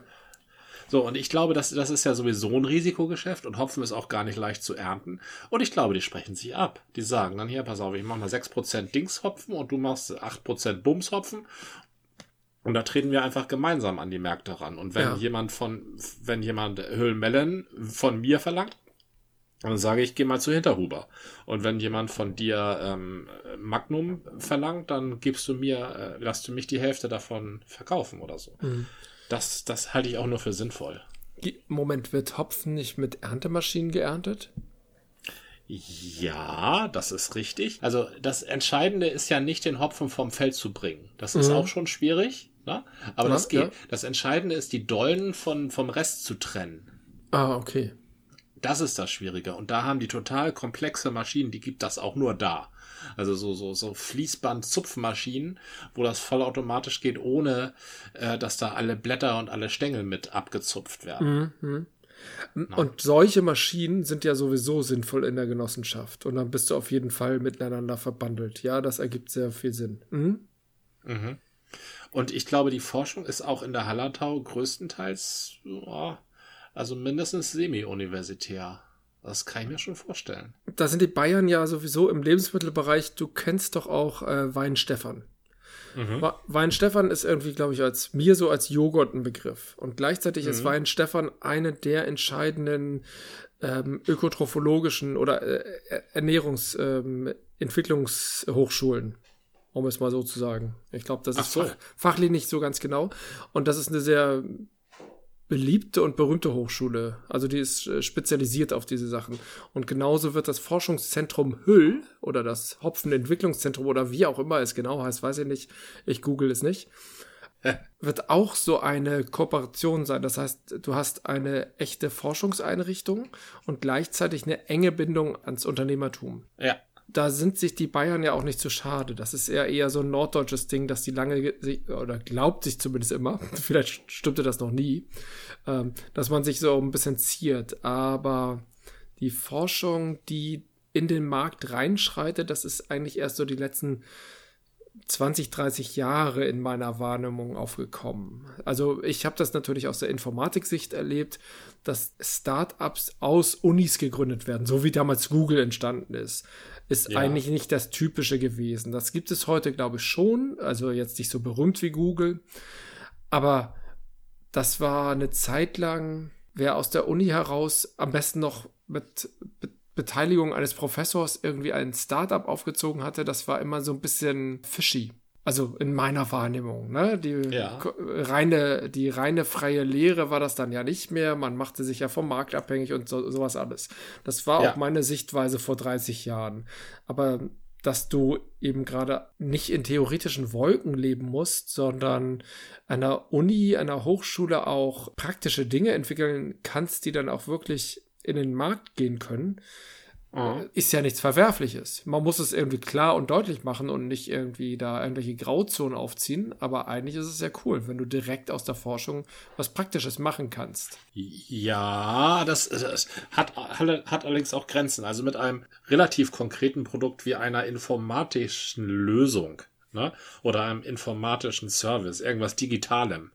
B: So, und ich glaube, das, das ist ja sowieso ein Risikogeschäft und Hopfen ist auch gar nicht leicht zu ernten. Und ich glaube, die sprechen sich ab. Die sagen dann hier, pass auf, ich mache mal 6% Dingshopfen und du machst 8% Bumshopfen. Und da treten wir einfach gemeinsam an die Märkte ran. Und wenn ja. jemand von, wenn jemand Höhlmellen von mir verlangt, dann sage ich, geh mal zu Hinterhuber. Und wenn jemand von dir ähm, Magnum verlangt, dann gibst du mir, äh, lass du mich die Hälfte davon verkaufen oder so. Mhm. Das, das halte ich auch nur für sinnvoll.
A: Moment, wird Hopfen nicht mit Erntemaschinen geerntet?
B: Ja, das ist richtig. Also das Entscheidende ist ja nicht, den Hopfen vom Feld zu bringen. Das ist mhm. auch schon schwierig, ne? aber ja, das geht. Ja. Das Entscheidende ist, die Dollen von, vom Rest zu trennen.
A: Ah, okay.
B: Das ist das Schwierige. Und da haben die total komplexe Maschinen, die gibt das auch nur da. Also so, so, so Fließband-Zupfmaschinen, wo das vollautomatisch geht, ohne äh, dass da alle Blätter und alle Stängel mit abgezupft werden. Mhm.
A: Und solche Maschinen sind ja sowieso sinnvoll in der Genossenschaft. Und dann bist du auf jeden Fall miteinander verbandelt. Ja, das ergibt sehr viel Sinn. Mhm.
B: Mhm. Und ich glaube, die Forschung ist auch in der Hallertau größtenteils oh, also mindestens semi-universitär. Das kann ich mir schon vorstellen.
A: Da sind die Bayern ja sowieso im Lebensmittelbereich. Du kennst doch auch äh, Weinstefan. Mhm. Weinstefan ist irgendwie, glaube ich, als mir so als Joghurt ein Begriff. Und gleichzeitig mhm. ist Weinstefan eine der entscheidenden ähm, ökotrophologischen oder äh, Ernährungsentwicklungshochschulen. Ähm, um es mal so zu sagen. Ich glaube, das ist so. fach, fachlich nicht so ganz genau. Und das ist eine sehr beliebte und berühmte Hochschule. Also die ist äh, spezialisiert auf diese Sachen. Und genauso wird das Forschungszentrum Hüll oder das Hopfenentwicklungszentrum oder wie auch immer es genau heißt, weiß ich nicht. Ich google es nicht. wird auch so eine Kooperation sein. Das heißt, du hast eine echte Forschungseinrichtung und gleichzeitig eine enge Bindung ans Unternehmertum.
B: Ja
A: da sind sich die Bayern ja auch nicht so schade. Das ist eher eher so ein norddeutsches Ding, dass die lange oder glaubt sich zumindest immer, vielleicht stimmte das noch nie, ähm, dass man sich so ein bisschen ziert. Aber die Forschung, die in den Markt reinschreitet, das ist eigentlich erst so die letzten 20, 30 Jahre in meiner Wahrnehmung aufgekommen. Also ich habe das natürlich aus der Informatiksicht erlebt, dass Startups aus Unis gegründet werden, so wie damals Google entstanden ist. Ist ja. eigentlich nicht das Typische gewesen. Das gibt es heute, glaube ich, schon. Also jetzt nicht so berühmt wie Google. Aber das war eine Zeit lang, wer aus der Uni heraus am besten noch mit, mit Beteiligung eines Professors irgendwie ein Startup aufgezogen hatte, das war immer so ein bisschen fishy. Also in meiner Wahrnehmung, ne? Die ja. reine, die reine freie Lehre war das dann ja nicht mehr. Man machte sich ja vom Markt abhängig und so, sowas alles. Das war ja. auch meine Sichtweise vor 30 Jahren. Aber dass du eben gerade nicht in theoretischen Wolken leben musst, sondern einer Uni, einer Hochschule auch praktische Dinge entwickeln kannst, die dann auch wirklich in den Markt gehen können, mhm. ist ja nichts Verwerfliches. Man muss es irgendwie klar und deutlich machen und nicht irgendwie da irgendwelche Grauzonen aufziehen. Aber eigentlich ist es ja cool, wenn du direkt aus der Forschung was Praktisches machen kannst.
B: Ja, das, das hat, hat allerdings auch Grenzen. Also mit einem relativ konkreten Produkt wie einer informatischen Lösung ne? oder einem informatischen Service, irgendwas Digitalem.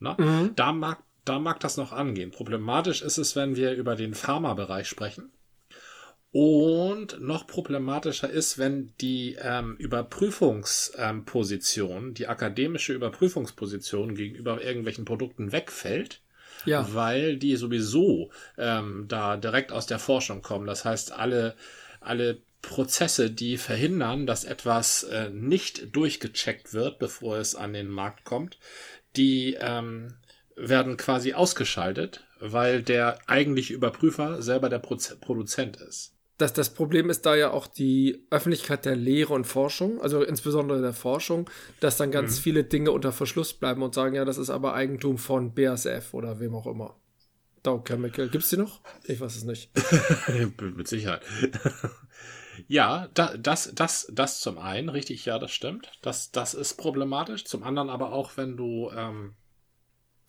B: Ne? Mhm. Da mag da mag das noch angehen. Problematisch ist es, wenn wir über den Pharmabereich sprechen. Und noch problematischer ist, wenn die ähm, Überprüfungsposition, ähm, die akademische Überprüfungsposition gegenüber irgendwelchen Produkten wegfällt, ja. weil die sowieso ähm, da direkt aus der Forschung kommen. Das heißt, alle, alle Prozesse, die verhindern, dass etwas äh, nicht durchgecheckt wird, bevor es an den Markt kommt, die ähm, werden quasi ausgeschaltet, weil der eigentliche Überprüfer selber der Proz Produzent ist.
A: Das, das Problem ist da ja auch die Öffentlichkeit der Lehre und Forschung, also insbesondere der Forschung, dass dann ganz mhm. viele Dinge unter Verschluss bleiben und sagen, ja, das ist aber Eigentum von BASF oder wem auch immer. Dow Chemical. Gibt's die noch? Ich weiß es nicht.
B: Mit Sicherheit. ja, da, das, das, das zum einen, richtig, ja, das stimmt. Das, das ist problematisch. Zum anderen aber auch, wenn du ähm,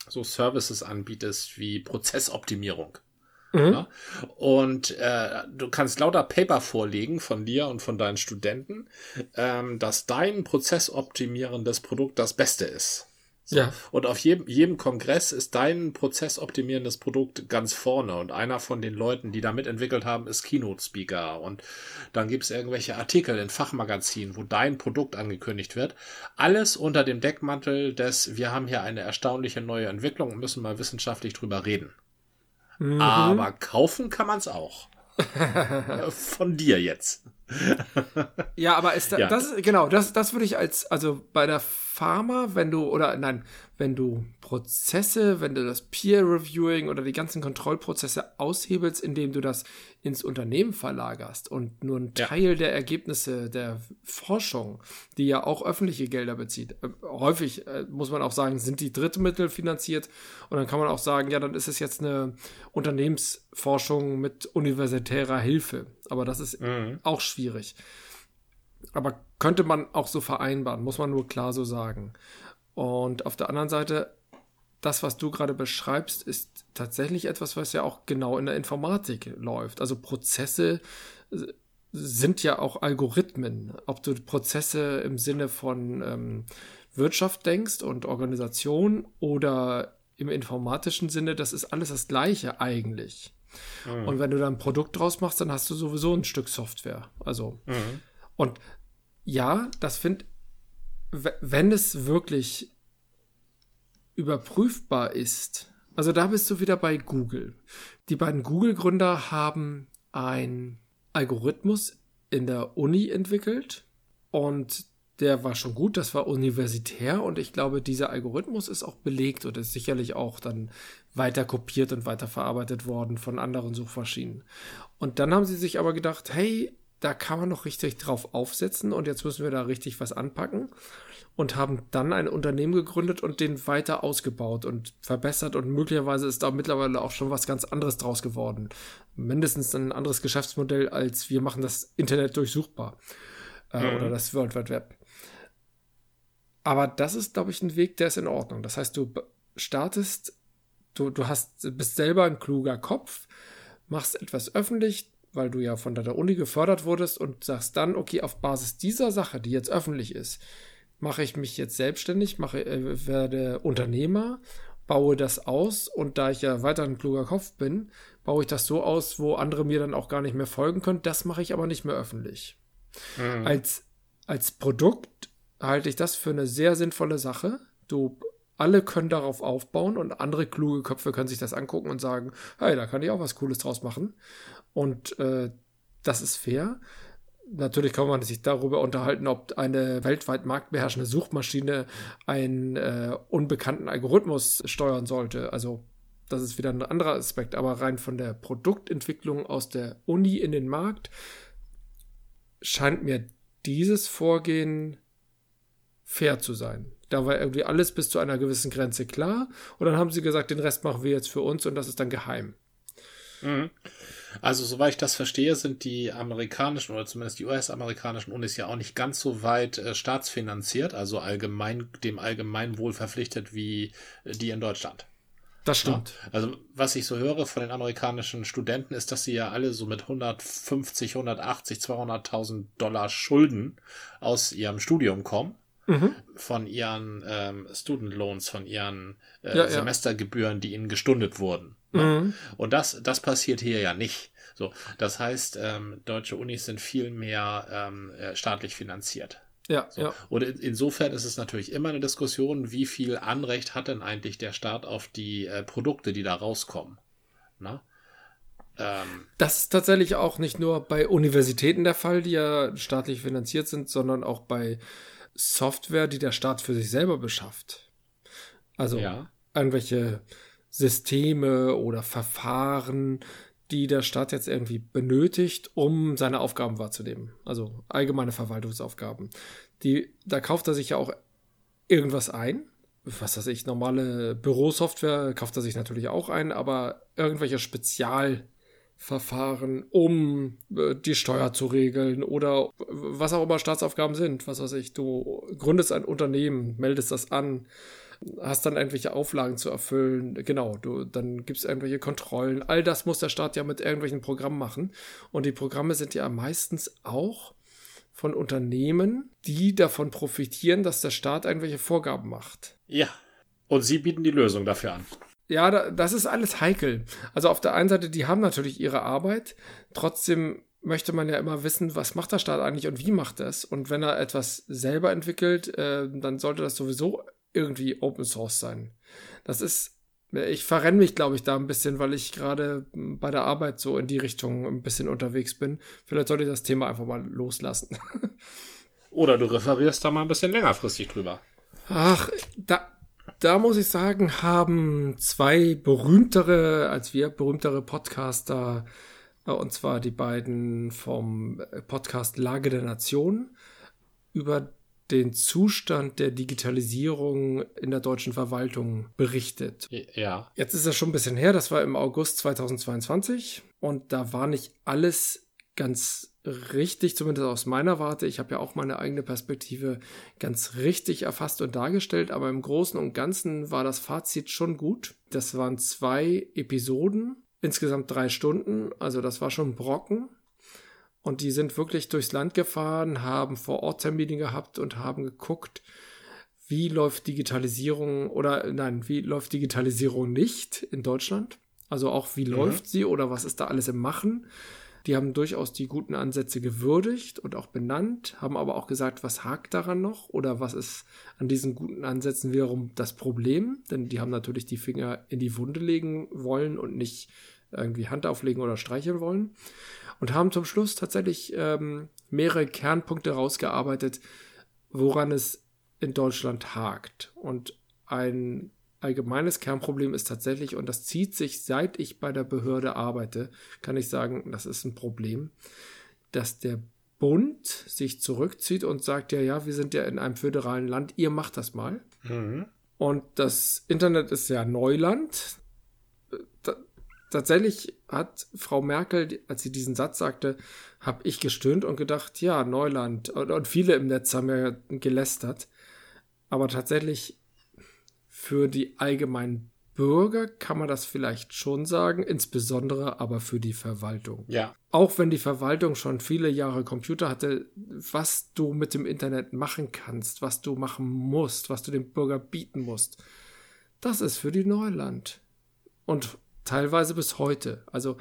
B: so Services anbietest wie Prozessoptimierung. Mhm. Ja? Und äh, du kannst lauter Paper vorlegen von dir und von deinen Studenten, ähm, dass dein prozessoptimierendes Produkt das Beste ist. So. Ja. Und auf jedem, jedem Kongress ist dein prozessoptimierendes Produkt ganz vorne. Und einer von den Leuten, die da mitentwickelt haben, ist Keynote-Speaker. Und dann gibt es irgendwelche Artikel in Fachmagazinen, wo dein Produkt angekündigt wird. Alles unter dem Deckmantel des, wir haben hier eine erstaunliche neue Entwicklung und müssen mal wissenschaftlich drüber reden. Mhm. Aber kaufen kann man es auch. von dir jetzt.
A: ja, aber ist da, ja. das, genau, das, das würde ich als, also bei der Pharma, wenn du, oder nein, wenn du Prozesse, wenn du das Peer Reviewing oder die ganzen Kontrollprozesse aushebelst, indem du das ins Unternehmen verlagerst und nur ein Teil ja. der Ergebnisse der Forschung, die ja auch öffentliche Gelder bezieht, äh, häufig äh, muss man auch sagen, sind die Drittmittel finanziert und dann kann man auch sagen, ja, dann ist es jetzt eine Unternehmensforschung mit universitärer Hilfe, aber das ist mhm. auch schwierig. Aber könnte man auch so vereinbaren, muss man nur klar so sagen. Und auf der anderen Seite, das, was du gerade beschreibst, ist tatsächlich etwas, was ja auch genau in der Informatik läuft. Also Prozesse sind ja auch Algorithmen. Ob du Prozesse im Sinne von ähm, Wirtschaft denkst und Organisation oder im informatischen Sinne, das ist alles das Gleiche eigentlich. Mhm. Und wenn du da ein Produkt draus machst, dann hast du sowieso ein Stück Software. Also, mhm. und ja, das finde, wenn es wirklich überprüfbar ist, also da bist du wieder bei Google. Die beiden Google-Gründer haben einen Algorithmus in der Uni entwickelt und der war schon gut, das war universitär und ich glaube, dieser Algorithmus ist auch belegt und ist sicherlich auch dann weiter kopiert und weiter verarbeitet worden von anderen Suchmaschinen. Und dann haben sie sich aber gedacht, hey, da kann man noch richtig drauf aufsetzen und jetzt müssen wir da richtig was anpacken und haben dann ein Unternehmen gegründet und den weiter ausgebaut und verbessert und möglicherweise ist da mittlerweile auch schon was ganz anderes draus geworden. Mindestens ein anderes Geschäftsmodell als wir machen das Internet durchsuchbar äh, mhm. oder das World Wide Web. Aber das ist, glaube ich, ein Weg, der ist in Ordnung. Das heißt, du startest, du, du hast, bist selber ein kluger Kopf, machst etwas öffentlich, weil du ja von deiner Uni gefördert wurdest und sagst dann, okay, auf Basis dieser Sache, die jetzt öffentlich ist, mache ich mich jetzt selbstständig, mache, äh, werde Unternehmer, baue das aus und da ich ja weiter ein kluger Kopf bin, baue ich das so aus, wo andere mir dann auch gar nicht mehr folgen können. Das mache ich aber nicht mehr öffentlich. Mhm. Als, als Produkt halte ich das für eine sehr sinnvolle Sache. Du, alle können darauf aufbauen und andere kluge Köpfe können sich das angucken und sagen, hey, da kann ich auch was Cooles draus machen. Und äh, das ist fair. Natürlich kann man sich darüber unterhalten, ob eine weltweit marktbeherrschende Suchmaschine einen äh, unbekannten Algorithmus steuern sollte. Also das ist wieder ein anderer Aspekt, aber rein von der Produktentwicklung aus der Uni in den Markt scheint mir dieses Vorgehen fair zu sein. Da war irgendwie alles bis zu einer gewissen Grenze klar und dann haben sie gesagt, den Rest machen wir jetzt für uns und das ist dann geheim.
B: Mhm. Also, soweit ich das verstehe, sind die amerikanischen oder zumindest die US-amerikanischen Unis ja auch nicht ganz so weit äh, staatsfinanziert, also allgemein, dem Allgemeinwohl verpflichtet wie äh, die in Deutschland.
A: Das stimmt.
B: Ja, also, was ich so höre von den amerikanischen Studenten, ist, dass sie ja alle so mit 150, 180, 200.000 Dollar Schulden aus ihrem Studium kommen. Mhm. Von ihren ähm, Student Loans, von ihren äh, ja, Semestergebühren, die ihnen gestundet wurden. Ne? Mhm. Und das, das passiert hier ja nicht. So, das heißt, ähm, deutsche Unis sind viel mehr ähm, äh, staatlich finanziert.
A: Ja,
B: so.
A: ja.
B: Und insofern ist es natürlich immer eine Diskussion, wie viel Anrecht hat denn eigentlich der Staat auf die äh, Produkte, die da rauskommen. Na?
A: Ähm, das ist tatsächlich auch nicht nur bei Universitäten der Fall, die ja staatlich finanziert sind, sondern auch bei Software, die der Staat für sich selber beschafft. Also ja. irgendwelche Systeme oder Verfahren, die der Staat jetzt irgendwie benötigt, um seine Aufgaben wahrzunehmen. Also allgemeine Verwaltungsaufgaben. Die, da kauft er sich ja auch irgendwas ein. Was weiß ich, normale Bürosoftware kauft er sich natürlich auch ein, aber irgendwelche Spezialverfahren, um äh, die Steuer zu regeln oder was auch immer Staatsaufgaben sind. Was weiß ich, du gründest ein Unternehmen, meldest das an, hast dann irgendwelche Auflagen zu erfüllen. Genau, du, dann gibt es irgendwelche Kontrollen. All das muss der Staat ja mit irgendwelchen Programmen machen. Und die Programme sind ja meistens auch von Unternehmen, die davon profitieren, dass der Staat irgendwelche Vorgaben macht.
B: Ja. Und sie bieten die Lösung dafür an.
A: Ja, das ist alles heikel. Also auf der einen Seite, die haben natürlich ihre Arbeit, trotzdem möchte man ja immer wissen, was macht der Staat eigentlich und wie macht er es. Und wenn er etwas selber entwickelt, äh, dann sollte das sowieso irgendwie Open Source sein. Das ist, ich verrenne mich, glaube ich, da ein bisschen, weil ich gerade bei der Arbeit so in die Richtung ein bisschen unterwegs bin. Vielleicht sollte ich das Thema einfach mal loslassen.
B: Oder du referierst da mal ein bisschen längerfristig drüber.
A: Ach, da, da muss ich sagen, haben zwei berühmtere als wir, berühmtere Podcaster, und zwar die beiden vom Podcast Lage der Nation, über den Zustand der Digitalisierung in der deutschen Verwaltung berichtet.
B: Ja.
A: Jetzt ist das schon ein bisschen her, das war im August 2022 und da war nicht alles ganz richtig, zumindest aus meiner Warte. Ich habe ja auch meine eigene Perspektive ganz richtig erfasst und dargestellt, aber im Großen und Ganzen war das Fazit schon gut. Das waren zwei Episoden, insgesamt drei Stunden, also das war schon Brocken. Und die sind wirklich durchs Land gefahren, haben vor Ort Termine gehabt und haben geguckt, wie läuft Digitalisierung oder nein, wie läuft Digitalisierung nicht in Deutschland? Also auch wie mhm. läuft sie oder was ist da alles im Machen? Die haben durchaus die guten Ansätze gewürdigt und auch benannt, haben aber auch gesagt, was hakt daran noch oder was ist an diesen guten Ansätzen wiederum das Problem? Denn die haben natürlich die Finger in die Wunde legen wollen und nicht irgendwie Hand auflegen oder streicheln wollen und haben zum Schluss tatsächlich ähm, mehrere Kernpunkte rausgearbeitet, woran es in Deutschland hakt. Und ein allgemeines Kernproblem ist tatsächlich, und das zieht sich, seit ich bei der Behörde arbeite, kann ich sagen, das ist ein Problem, dass der Bund sich zurückzieht und sagt, ja, ja, wir sind ja in einem föderalen Land, ihr macht das mal. Mhm. Und das Internet ist ja Neuland tatsächlich hat Frau Merkel, als sie diesen Satz sagte, habe ich gestöhnt und gedacht, ja, Neuland. Und, viele im Netz haben ja gelästert. Aber tatsächlich für die allgemeinen Bürger kann man das vielleicht schon sagen, insbesondere aber für die Verwaltung.
B: Ja.
A: Auch wenn die Verwaltung schon viele Jahre Computer hatte, was du mit dem Internet machen kannst, was du machen musst, was du dem Bürger bieten musst, das ist für die Neuland. Und teilweise bis heute. Also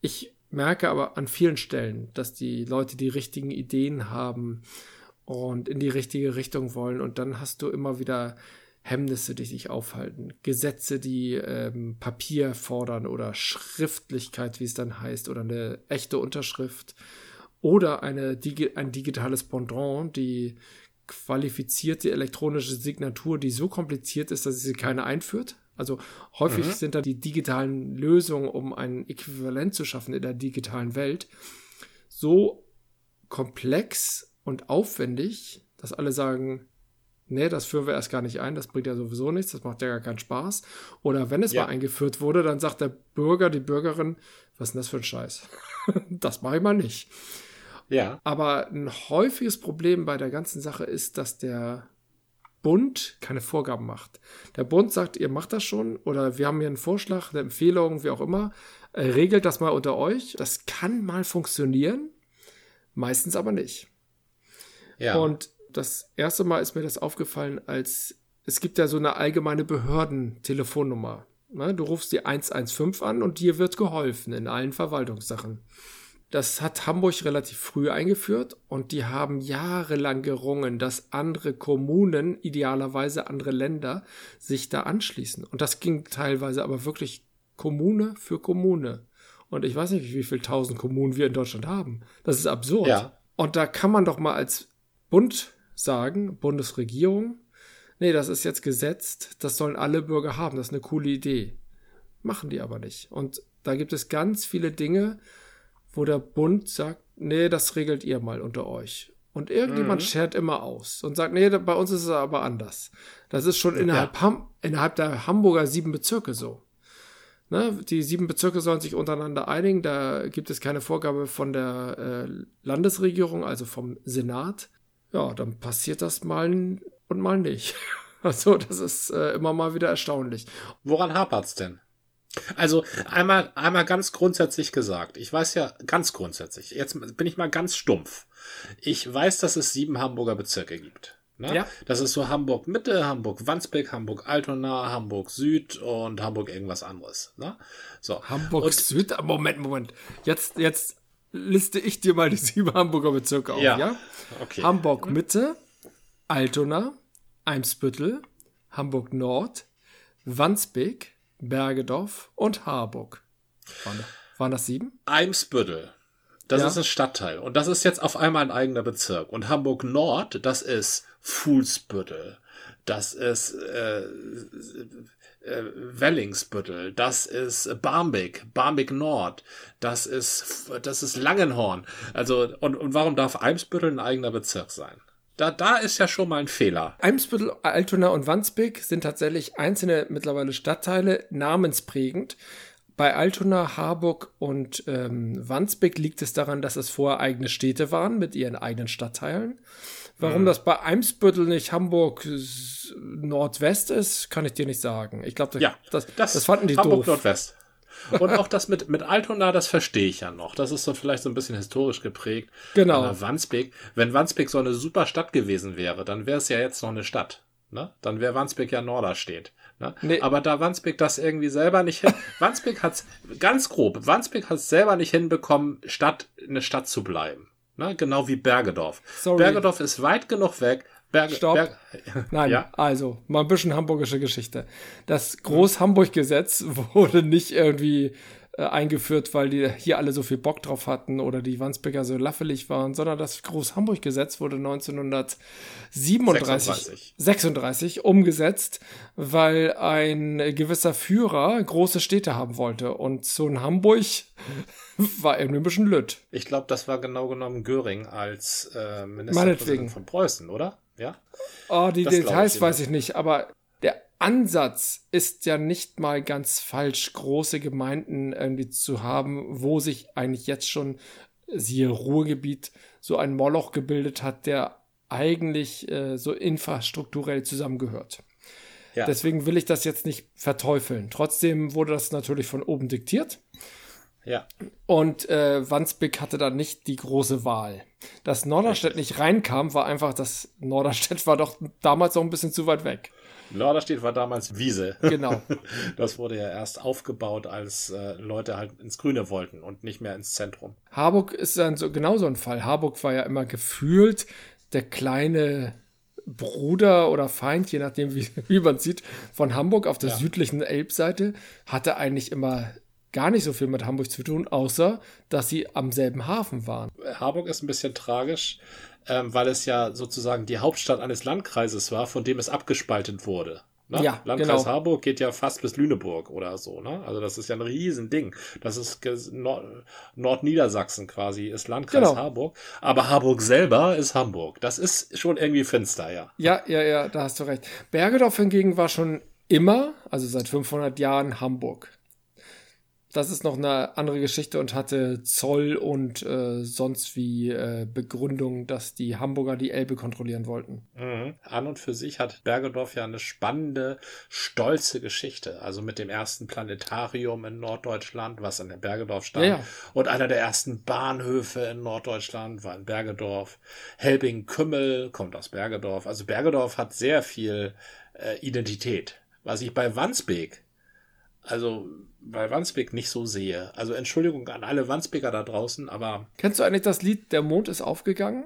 A: ich merke aber an vielen Stellen, dass die Leute die richtigen Ideen haben und in die richtige Richtung wollen. Und dann hast du immer wieder Hemmnisse, die sich aufhalten, Gesetze, die ähm, Papier fordern oder Schriftlichkeit, wie es dann heißt, oder eine echte Unterschrift oder eine, ein digitales Pendant, die qualifizierte elektronische Signatur, die so kompliziert ist, dass sie keine einführt. Also häufig mhm. sind da die digitalen Lösungen, um ein Äquivalent zu schaffen in der digitalen Welt, so komplex und aufwendig, dass alle sagen, nee, das führen wir erst gar nicht ein, das bringt ja sowieso nichts, das macht ja gar keinen Spaß. Oder wenn es ja. mal eingeführt wurde, dann sagt der Bürger, die Bürgerin, was ist denn das für ein Scheiß? das mache ich mal nicht.
B: Ja.
A: Aber ein häufiges Problem bei der ganzen Sache ist, dass der Bund keine Vorgaben macht. Der Bund sagt, ihr macht das schon oder wir haben hier einen Vorschlag, eine Empfehlung, wie auch immer. Äh, regelt das mal unter euch. Das kann mal funktionieren, meistens aber nicht. Ja. Und das erste Mal ist mir das aufgefallen, als es gibt ja so eine allgemeine Behördentelefonnummer. Ne? Du rufst die 115 an und dir wird geholfen in allen Verwaltungssachen. Das hat Hamburg relativ früh eingeführt und die haben jahrelang gerungen, dass andere Kommunen, idealerweise andere Länder, sich da anschließen. Und das ging teilweise aber wirklich Kommune für Kommune. Und ich weiß nicht, wie viele tausend Kommunen wir in Deutschland haben. Das ist absurd. Ja. Und da kann man doch mal als Bund sagen, Bundesregierung, nee, das ist jetzt gesetzt, das sollen alle Bürger haben, das ist eine coole Idee. Machen die aber nicht. Und da gibt es ganz viele Dinge, wo der Bund sagt, nee, das regelt ihr mal unter euch. Und irgendjemand mhm. schert immer aus und sagt, nee, bei uns ist es aber anders. Das ist schon innerhalb, ja. Ham innerhalb der Hamburger sieben Bezirke so. Ne, die sieben Bezirke sollen sich untereinander einigen. Da gibt es keine Vorgabe von der äh, Landesregierung, also vom Senat ja, dann passiert das mal und mal nicht. Also, das ist äh, immer mal wieder erstaunlich.
B: Woran hapert's denn? Also einmal, einmal ganz grundsätzlich gesagt. Ich weiß ja ganz grundsätzlich. Jetzt bin ich mal ganz stumpf. Ich weiß, dass es sieben Hamburger Bezirke gibt. Ne? Ja. Das ist so Hamburg Mitte, Hamburg Wandsbek, Hamburg Altona, Hamburg Süd und Hamburg irgendwas anderes. Ne?
A: So. Hamburg und, Süd. Moment, Moment. Jetzt, jetzt liste ich dir mal die sieben Hamburger Bezirke auf, ja? ja? Okay. Hamburg Mitte, Altona, Eimsbüttel, Hamburg Nord, Wandsbek, Bergedorf und Harburg. Waren, waren das sieben?
B: Eimsbüttel. Das ja. ist ein Stadtteil. Und das ist jetzt auf einmal ein eigener Bezirk. Und Hamburg Nord, das ist Fuhlsbüttel. Das ist äh, äh, Wellingsbüttel, das ist Barmbek, Barmbek Nord, das ist, das ist Langenhorn. Also, und, und warum darf Eimsbüttel ein eigener Bezirk sein? Da, da ist ja schon mal ein Fehler.
A: Eimsbüttel, Altona und Wandsbek sind tatsächlich einzelne mittlerweile Stadtteile, namensprägend. Bei Altona, Harburg und ähm, Wandsbek liegt es daran, dass es vorher eigene Städte waren mit ihren eigenen Stadtteilen. Warum mhm. das bei Eimsbüttel nicht Hamburg Nordwest ist, kann ich dir nicht sagen. Ich glaube, das,
B: ja, das, das, das, fanden die Hamburg doof. Nordwest. Und auch das mit, mit Altona, das verstehe ich ja noch. Das ist so vielleicht so ein bisschen historisch geprägt.
A: Genau.
B: Aber Wandsbek, wenn Wandsbek so eine super Stadt gewesen wäre, dann wäre es ja jetzt noch eine Stadt. Ne? Dann wäre Wandsbek ja Norderstedt. Ne? Nee. Aber da Wandsbek das irgendwie selber nicht hin, Wandsbek hat's, ganz grob, Wandsbek hat es selber nicht hinbekommen, Stadt, eine Stadt zu bleiben. Ne? Genau wie Bergedorf. Sorry. Bergedorf ist weit genug weg.
A: Berg, Stopp. Berg, Nein, ja? also mal ein bisschen hamburgische Geschichte. Das Groß-Hamburg-Gesetz wurde nicht irgendwie äh, eingeführt, weil die hier alle so viel Bock drauf hatten oder die Wandsbeker so laffelig waren, sondern das Groß-Hamburg-Gesetz wurde 1937 36 umgesetzt, weil ein gewisser Führer große Städte haben wollte und so ein Hamburg war irgendwie ein bisschen lütt.
B: Ich glaube, das war genau genommen Göring als äh, Ministerpräsident von Preußen, oder? Ja.
A: Oh, die das Details ich weiß ich nicht, aber Ansatz ist ja nicht mal ganz falsch, große Gemeinden irgendwie zu haben, wo sich eigentlich jetzt schon, siehe Ruhrgebiet, so ein Moloch gebildet hat, der eigentlich äh, so infrastrukturell zusammengehört. Ja. Deswegen will ich das jetzt nicht verteufeln. Trotzdem wurde das natürlich von oben diktiert.
B: Ja.
A: Und äh, Wandsbek hatte da nicht die große Wahl. Dass Norderstedt nicht reinkam, war einfach, dass Norderstedt war doch damals noch ein bisschen zu weit weg.
B: Norderstedt war damals Wiese.
A: Genau.
B: Das wurde ja erst aufgebaut, als äh, Leute halt ins Grüne wollten und nicht mehr ins Zentrum.
A: Harburg ist dann so genauso ein Fall. Harburg war ja immer gefühlt der kleine Bruder oder Feind, je nachdem, wie, wie man sieht, von Hamburg auf der ja. südlichen Elbseite, hatte eigentlich immer gar nicht so viel mit Hamburg zu tun, außer dass sie am selben Hafen waren.
B: Harburg ist ein bisschen tragisch, ähm, weil es ja sozusagen die Hauptstadt eines Landkreises war, von dem es abgespaltet wurde. Ne?
A: Ja,
B: Landkreis genau. Harburg geht ja fast bis Lüneburg oder so. Ne? Also das ist ja ein Riesending. Das ist Nord Nordniedersachsen quasi, ist Landkreis genau. Harburg. Aber Harburg selber ist Hamburg. Das ist schon irgendwie finster, ja.
A: Ja, ja, ja, da hast du recht. Bergedorf hingegen war schon immer, also seit 500 Jahren Hamburg das ist noch eine andere Geschichte und hatte Zoll und äh, sonst wie äh, Begründung, dass die Hamburger die Elbe kontrollieren wollten.
B: Mhm. An und für sich hat Bergedorf ja eine spannende, stolze Geschichte. Also mit dem ersten Planetarium in Norddeutschland, was in der Bergedorf stand. Ja, ja. Und einer der ersten Bahnhöfe in Norddeutschland war in Bergedorf. Helbing-Kümmel kommt aus Bergedorf. Also Bergedorf hat sehr viel äh, Identität. Was ich bei Wandsbek also bei Wandsbek nicht so sehe. Also Entschuldigung an alle Wandsbeker da draußen, aber.
A: Kennst du eigentlich das Lied Der Mond ist aufgegangen?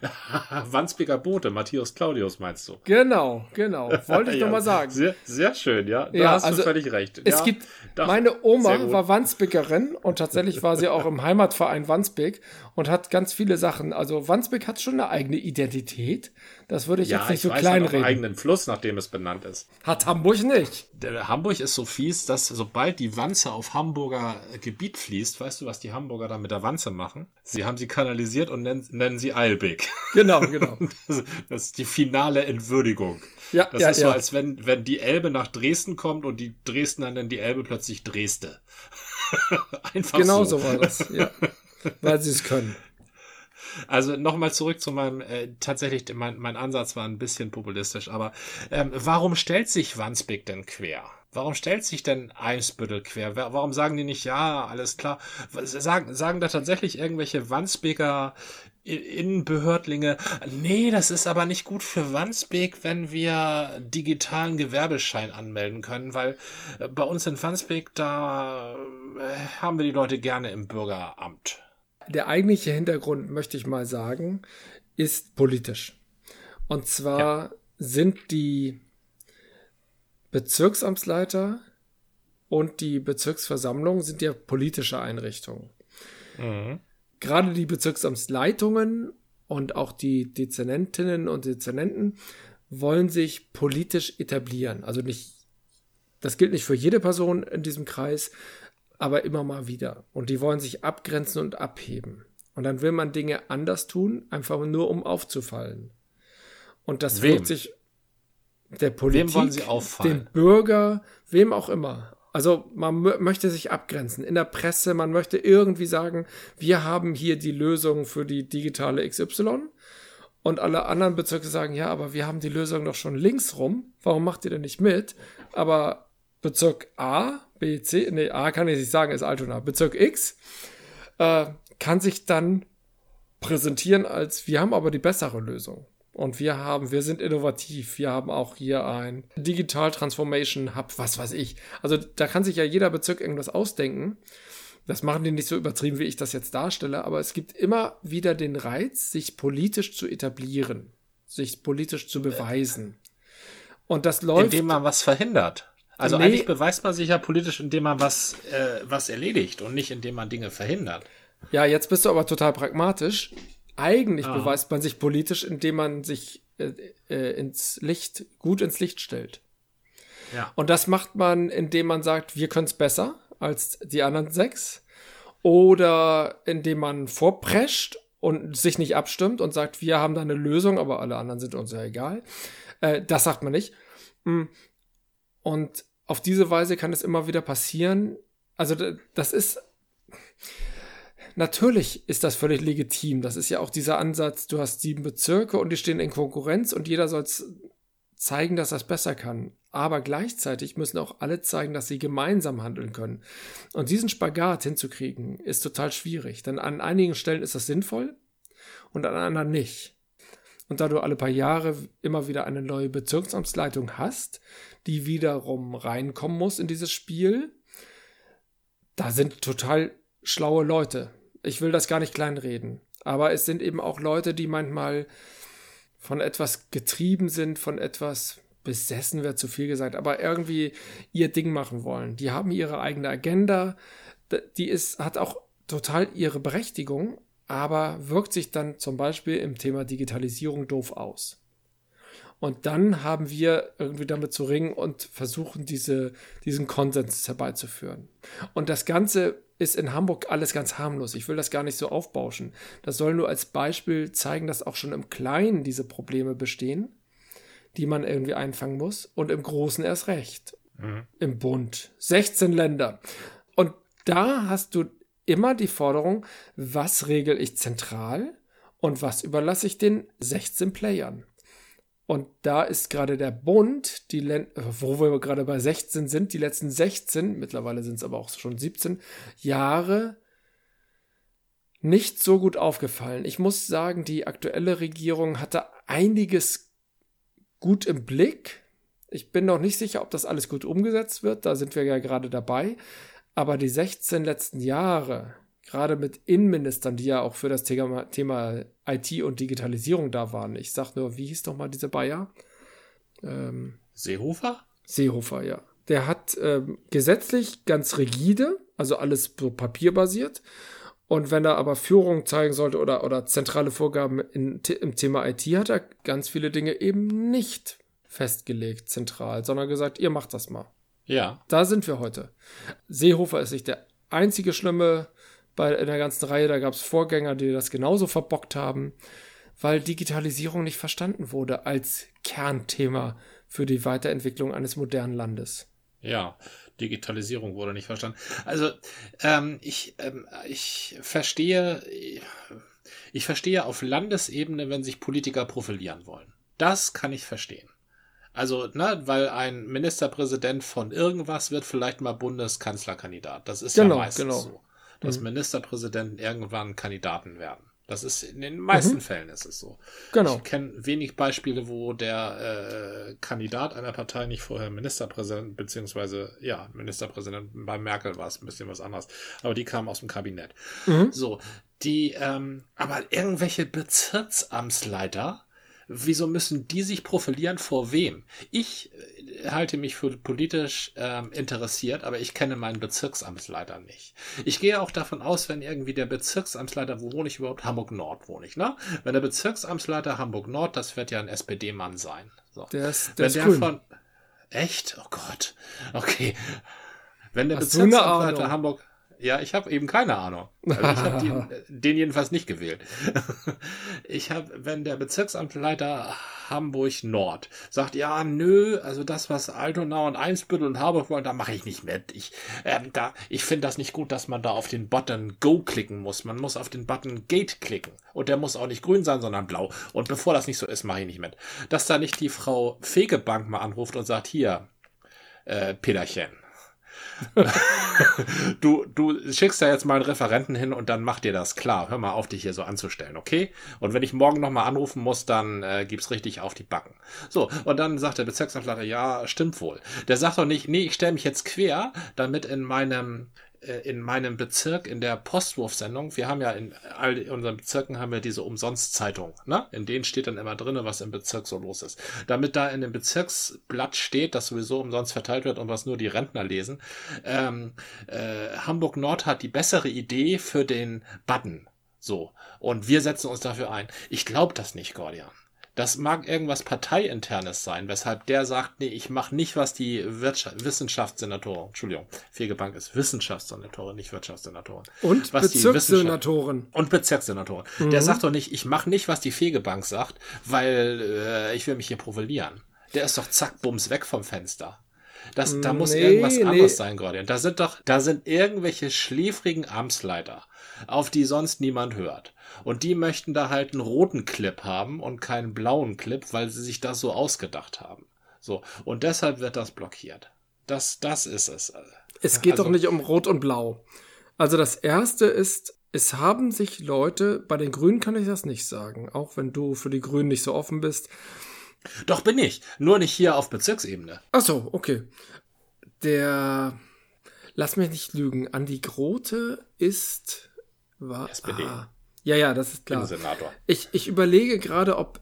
B: Wandsbeker Boote, Matthias Claudius meinst du?
A: Genau, genau. Wollte ich ja, mal sagen.
B: Sehr, sehr schön, ja.
A: Da ja, hast also du völlig recht. Es ja, gibt, meine Oma war Wandsbekerin und tatsächlich war sie auch im Heimatverein Wandsbek und hat ganz viele Sachen. Also Wandsbek hat schon eine eigene Identität. Das würde ich ja, jetzt nicht so klein reden. einen
B: eigenen Fluss, nachdem es benannt ist.
A: Hat Hamburg nicht.
B: Der, Hamburg ist so fies, dass sobald die Wanze auf Hamburger Gebiet fließt, weißt du, was die Hamburger da mit der Wanze machen? Sie haben sie kanalisiert und nennen, nennen sie Eilbek.
A: Genau, genau.
B: Das, das ist die finale Entwürdigung.
A: Ja,
B: das
A: ja,
B: ist so, ja. als wenn, wenn die Elbe nach Dresden kommt und die Dresdner nennen die Elbe plötzlich Dresde.
A: Einfach genau so. so war das, ja. Weil sie es können.
B: Also nochmal zurück zu meinem, äh, tatsächlich, mein, mein Ansatz war ein bisschen populistisch, aber ähm, warum stellt sich Wandsbek denn quer? Warum stellt sich denn Eimsbüttel quer? Warum sagen die nicht, ja, alles klar? Sagen, sagen da tatsächlich irgendwelche Wandsbeker Innenbehördlinge, nee, das ist aber nicht gut für Wandsbek, wenn wir digitalen Gewerbeschein anmelden können, weil äh, bei uns in Wandsbek, da äh, haben wir die Leute gerne im Bürgeramt
A: der eigentliche Hintergrund, möchte ich mal sagen, ist politisch. Und zwar ja. sind die Bezirksamtsleiter und die Bezirksversammlung sind ja politische Einrichtungen. Mhm. Gerade die Bezirksamtsleitungen und auch die Dezernentinnen und Dezernenten wollen sich politisch etablieren. Also nicht, das gilt nicht für jede Person in diesem Kreis, aber immer mal wieder. Und die wollen sich abgrenzen und abheben. Und dann will man Dinge anders tun, einfach nur um aufzufallen. Und das wem? wirkt sich der Politik,
B: wem wollen sie auffallen?
A: dem Bürger, wem auch immer. Also man möchte sich abgrenzen in der Presse, man möchte irgendwie sagen, wir haben hier die Lösung für die digitale XY und alle anderen Bezirke sagen, ja, aber wir haben die Lösung doch schon links rum, warum macht ihr denn nicht mit? Aber Bezirk A B, C, nee, A kann ich nicht sagen, ist Altona. Bezirk X äh, kann sich dann präsentieren als, wir haben aber die bessere Lösung. Und wir haben, wir sind innovativ. Wir haben auch hier ein Digital Transformation Hub, was weiß ich. Also da kann sich ja jeder Bezirk irgendwas ausdenken. Das machen die nicht so übertrieben, wie ich das jetzt darstelle, aber es gibt immer wieder den Reiz, sich politisch zu etablieren, sich politisch zu beweisen. Und das läuft.
B: Indem man was verhindert. Also nee. eigentlich beweist man sich ja politisch, indem man was, äh, was erledigt und nicht indem man Dinge verhindert.
A: Ja, jetzt bist du aber total pragmatisch. Eigentlich ah. beweist man sich politisch, indem man sich äh, äh, ins Licht, gut ins Licht stellt.
B: Ja.
A: Und das macht man, indem man sagt, wir können es besser als die anderen sechs. Oder indem man vorprescht und sich nicht abstimmt und sagt, wir haben da eine Lösung, aber alle anderen sind uns ja egal. Äh, das sagt man nicht. Und auf diese Weise kann es immer wieder passieren. Also das ist natürlich ist das völlig legitim. Das ist ja auch dieser Ansatz, du hast sieben Bezirke und die stehen in Konkurrenz und jeder soll zeigen, dass das besser kann. Aber gleichzeitig müssen auch alle zeigen, dass sie gemeinsam handeln können. Und diesen Spagat hinzukriegen, ist total schwierig. Denn an einigen Stellen ist das sinnvoll und an anderen nicht. Und da du alle paar Jahre immer wieder eine neue Bezirksamtsleitung hast, die wiederum reinkommen muss in dieses Spiel, da sind total schlaue Leute. Ich will das gar nicht kleinreden. Aber es sind eben auch Leute, die manchmal von etwas getrieben sind, von etwas besessen wird zu viel gesagt, aber irgendwie ihr Ding machen wollen. Die haben ihre eigene Agenda, die ist, hat auch total ihre Berechtigung, aber wirkt sich dann zum Beispiel im Thema Digitalisierung doof aus. Und dann haben wir irgendwie damit zu ringen und versuchen, diese, diesen Konsens herbeizuführen. Und das Ganze ist in Hamburg alles ganz harmlos. Ich will das gar nicht so aufbauschen. Das soll nur als Beispiel zeigen, dass auch schon im Kleinen diese Probleme bestehen, die man irgendwie einfangen muss. Und im Großen erst recht. Mhm. Im Bund. 16 Länder. Und da hast du immer die Forderung, was regel ich zentral und was überlasse ich den 16 Playern. Und da ist gerade der Bund, die Län wo wir gerade bei 16 sind, die letzten 16, mittlerweile sind es aber auch schon 17 Jahre nicht so gut aufgefallen. Ich muss sagen, die aktuelle Regierung hatte einiges gut im Blick. Ich bin noch nicht sicher, ob das alles gut umgesetzt wird. Da sind wir ja gerade dabei. Aber die 16 letzten Jahre, gerade mit Innenministern, die ja auch für das Thema, Thema IT und Digitalisierung da waren. Ich sag nur, wie hieß doch mal diese Bayer?
B: Ähm, Seehofer?
A: Seehofer, ja. Der hat ähm, gesetzlich ganz rigide, also alles so papierbasiert. Und wenn er aber Führung zeigen sollte oder, oder zentrale Vorgaben in, im Thema IT, hat er ganz viele Dinge eben nicht festgelegt zentral, sondern gesagt, ihr macht das mal.
B: Ja.
A: Da sind wir heute. Seehofer ist nicht der einzige schlimme bei, in der ganzen Reihe, da gab es Vorgänger, die das genauso verbockt haben, weil Digitalisierung nicht verstanden wurde als Kernthema für die Weiterentwicklung eines modernen Landes.
B: Ja, Digitalisierung wurde nicht verstanden. Also ähm, ich, ähm, ich verstehe, ich verstehe auf Landesebene, wenn sich Politiker profilieren wollen. Das kann ich verstehen. Also, ne, weil ein Ministerpräsident von irgendwas wird vielleicht mal Bundeskanzlerkandidat. Das ist genau, ja meistens genau. so dass mhm. Ministerpräsidenten irgendwann Kandidaten werden. Das ist in den meisten mhm. Fällen ist es so. Genau. Ich kenne wenig Beispiele, wo der äh, Kandidat einer Partei nicht vorher Ministerpräsident beziehungsweise ja Ministerpräsident bei Merkel war es ein bisschen was anderes, aber die kam aus dem Kabinett. Mhm. So die, ähm, aber irgendwelche Bezirksamtsleiter wieso müssen die sich profilieren vor wem? Ich äh, halte mich für politisch ähm, interessiert, aber ich kenne meinen Bezirksamtsleiter nicht. Ich gehe auch davon aus, wenn irgendwie der Bezirksamtsleiter, wo wohne ich überhaupt? Hamburg Nord wohne ich, ne? Wenn der Bezirksamtsleiter Hamburg Nord, das wird ja ein SPD-Mann sein. So.
A: Der ist, der wenn ist der grün. von
B: Echt? Oh Gott. Okay. Wenn der Hast Bezirksamtsleiter Hamburg ja, ich habe eben keine Ahnung. Also ich habe den, den jedenfalls nicht gewählt. Ich habe, wenn der Bezirksamtleiter Hamburg Nord sagt, ja, nö, also das, was Altona und Einsbüttel und Harburg wollen, da mache ich nicht mit. Ich, ähm, da, ich finde das nicht gut, dass man da auf den Button Go klicken muss. Man muss auf den Button Gate klicken. Und der muss auch nicht grün sein, sondern blau. Und bevor das nicht so ist, mache ich nicht mit. Dass da nicht die Frau Fegebank mal anruft und sagt, hier, äh, Peterchen, du, du schickst da jetzt mal einen Referenten hin und dann mach dir das klar. Hör mal auf, dich hier so anzustellen, okay? Und wenn ich morgen nochmal anrufen muss, dann äh, gibt's richtig auf die Backen. So, und dann sagt der Bezirksamtleiter, ja, stimmt wohl. Der sagt doch nicht, nee, ich stelle mich jetzt quer, damit in meinem in meinem Bezirk in der Postwurfsendung, wir haben ja in all unseren Bezirken haben wir diese Umsonstzeitung, ne? In denen steht dann immer drinne, was im Bezirk so los ist. Damit da in dem Bezirksblatt steht, das sowieso umsonst verteilt wird und was nur die Rentner lesen, ähm, äh, Hamburg Nord hat die bessere Idee für den Button. So. Und wir setzen uns dafür ein. Ich glaube das nicht, Gordian. Das mag irgendwas Parteiinternes sein, weshalb der sagt, nee, ich mache nicht, was die Wirtschaft, Wissenschaftssenatoren, Entschuldigung, Fegebank ist Wissenschaftssenatorin, nicht Wirtschaftssenatorin.
A: Und was Bezirkssenatoren.
B: Und Bezirkssenatoren. Mhm. Der sagt doch nicht, ich mache nicht, was die Fegebank sagt, weil äh, ich will mich hier profilieren. Der ist doch zack, bums, weg vom Fenster. Das, da muss nee, irgendwas nee. anderes sein, Gordian. Da sind doch, da sind irgendwelche schläfrigen Amtsleiter, auf die sonst niemand hört. Und die möchten da halt einen roten Clip haben und keinen blauen Clip, weil sie sich das so ausgedacht haben. So. Und deshalb wird das blockiert. Das, das ist es.
A: Es geht
B: Also-
A: doch nicht um Rot und Blau. Also das erste ist, es haben sich Leute, bei den Grünen kann ich das nicht sagen, auch wenn du für die Grünen nicht so offen bist.
B: Doch bin ich. Nur nicht hier auf Bezirksebene.
A: Ach so, okay. Der, lass mich nicht lügen, Andi Grote ist, war,
B: SPD.
A: Ah, ja, ja, das ist klar.
B: Senator.
A: Ich, ich überlege gerade, ob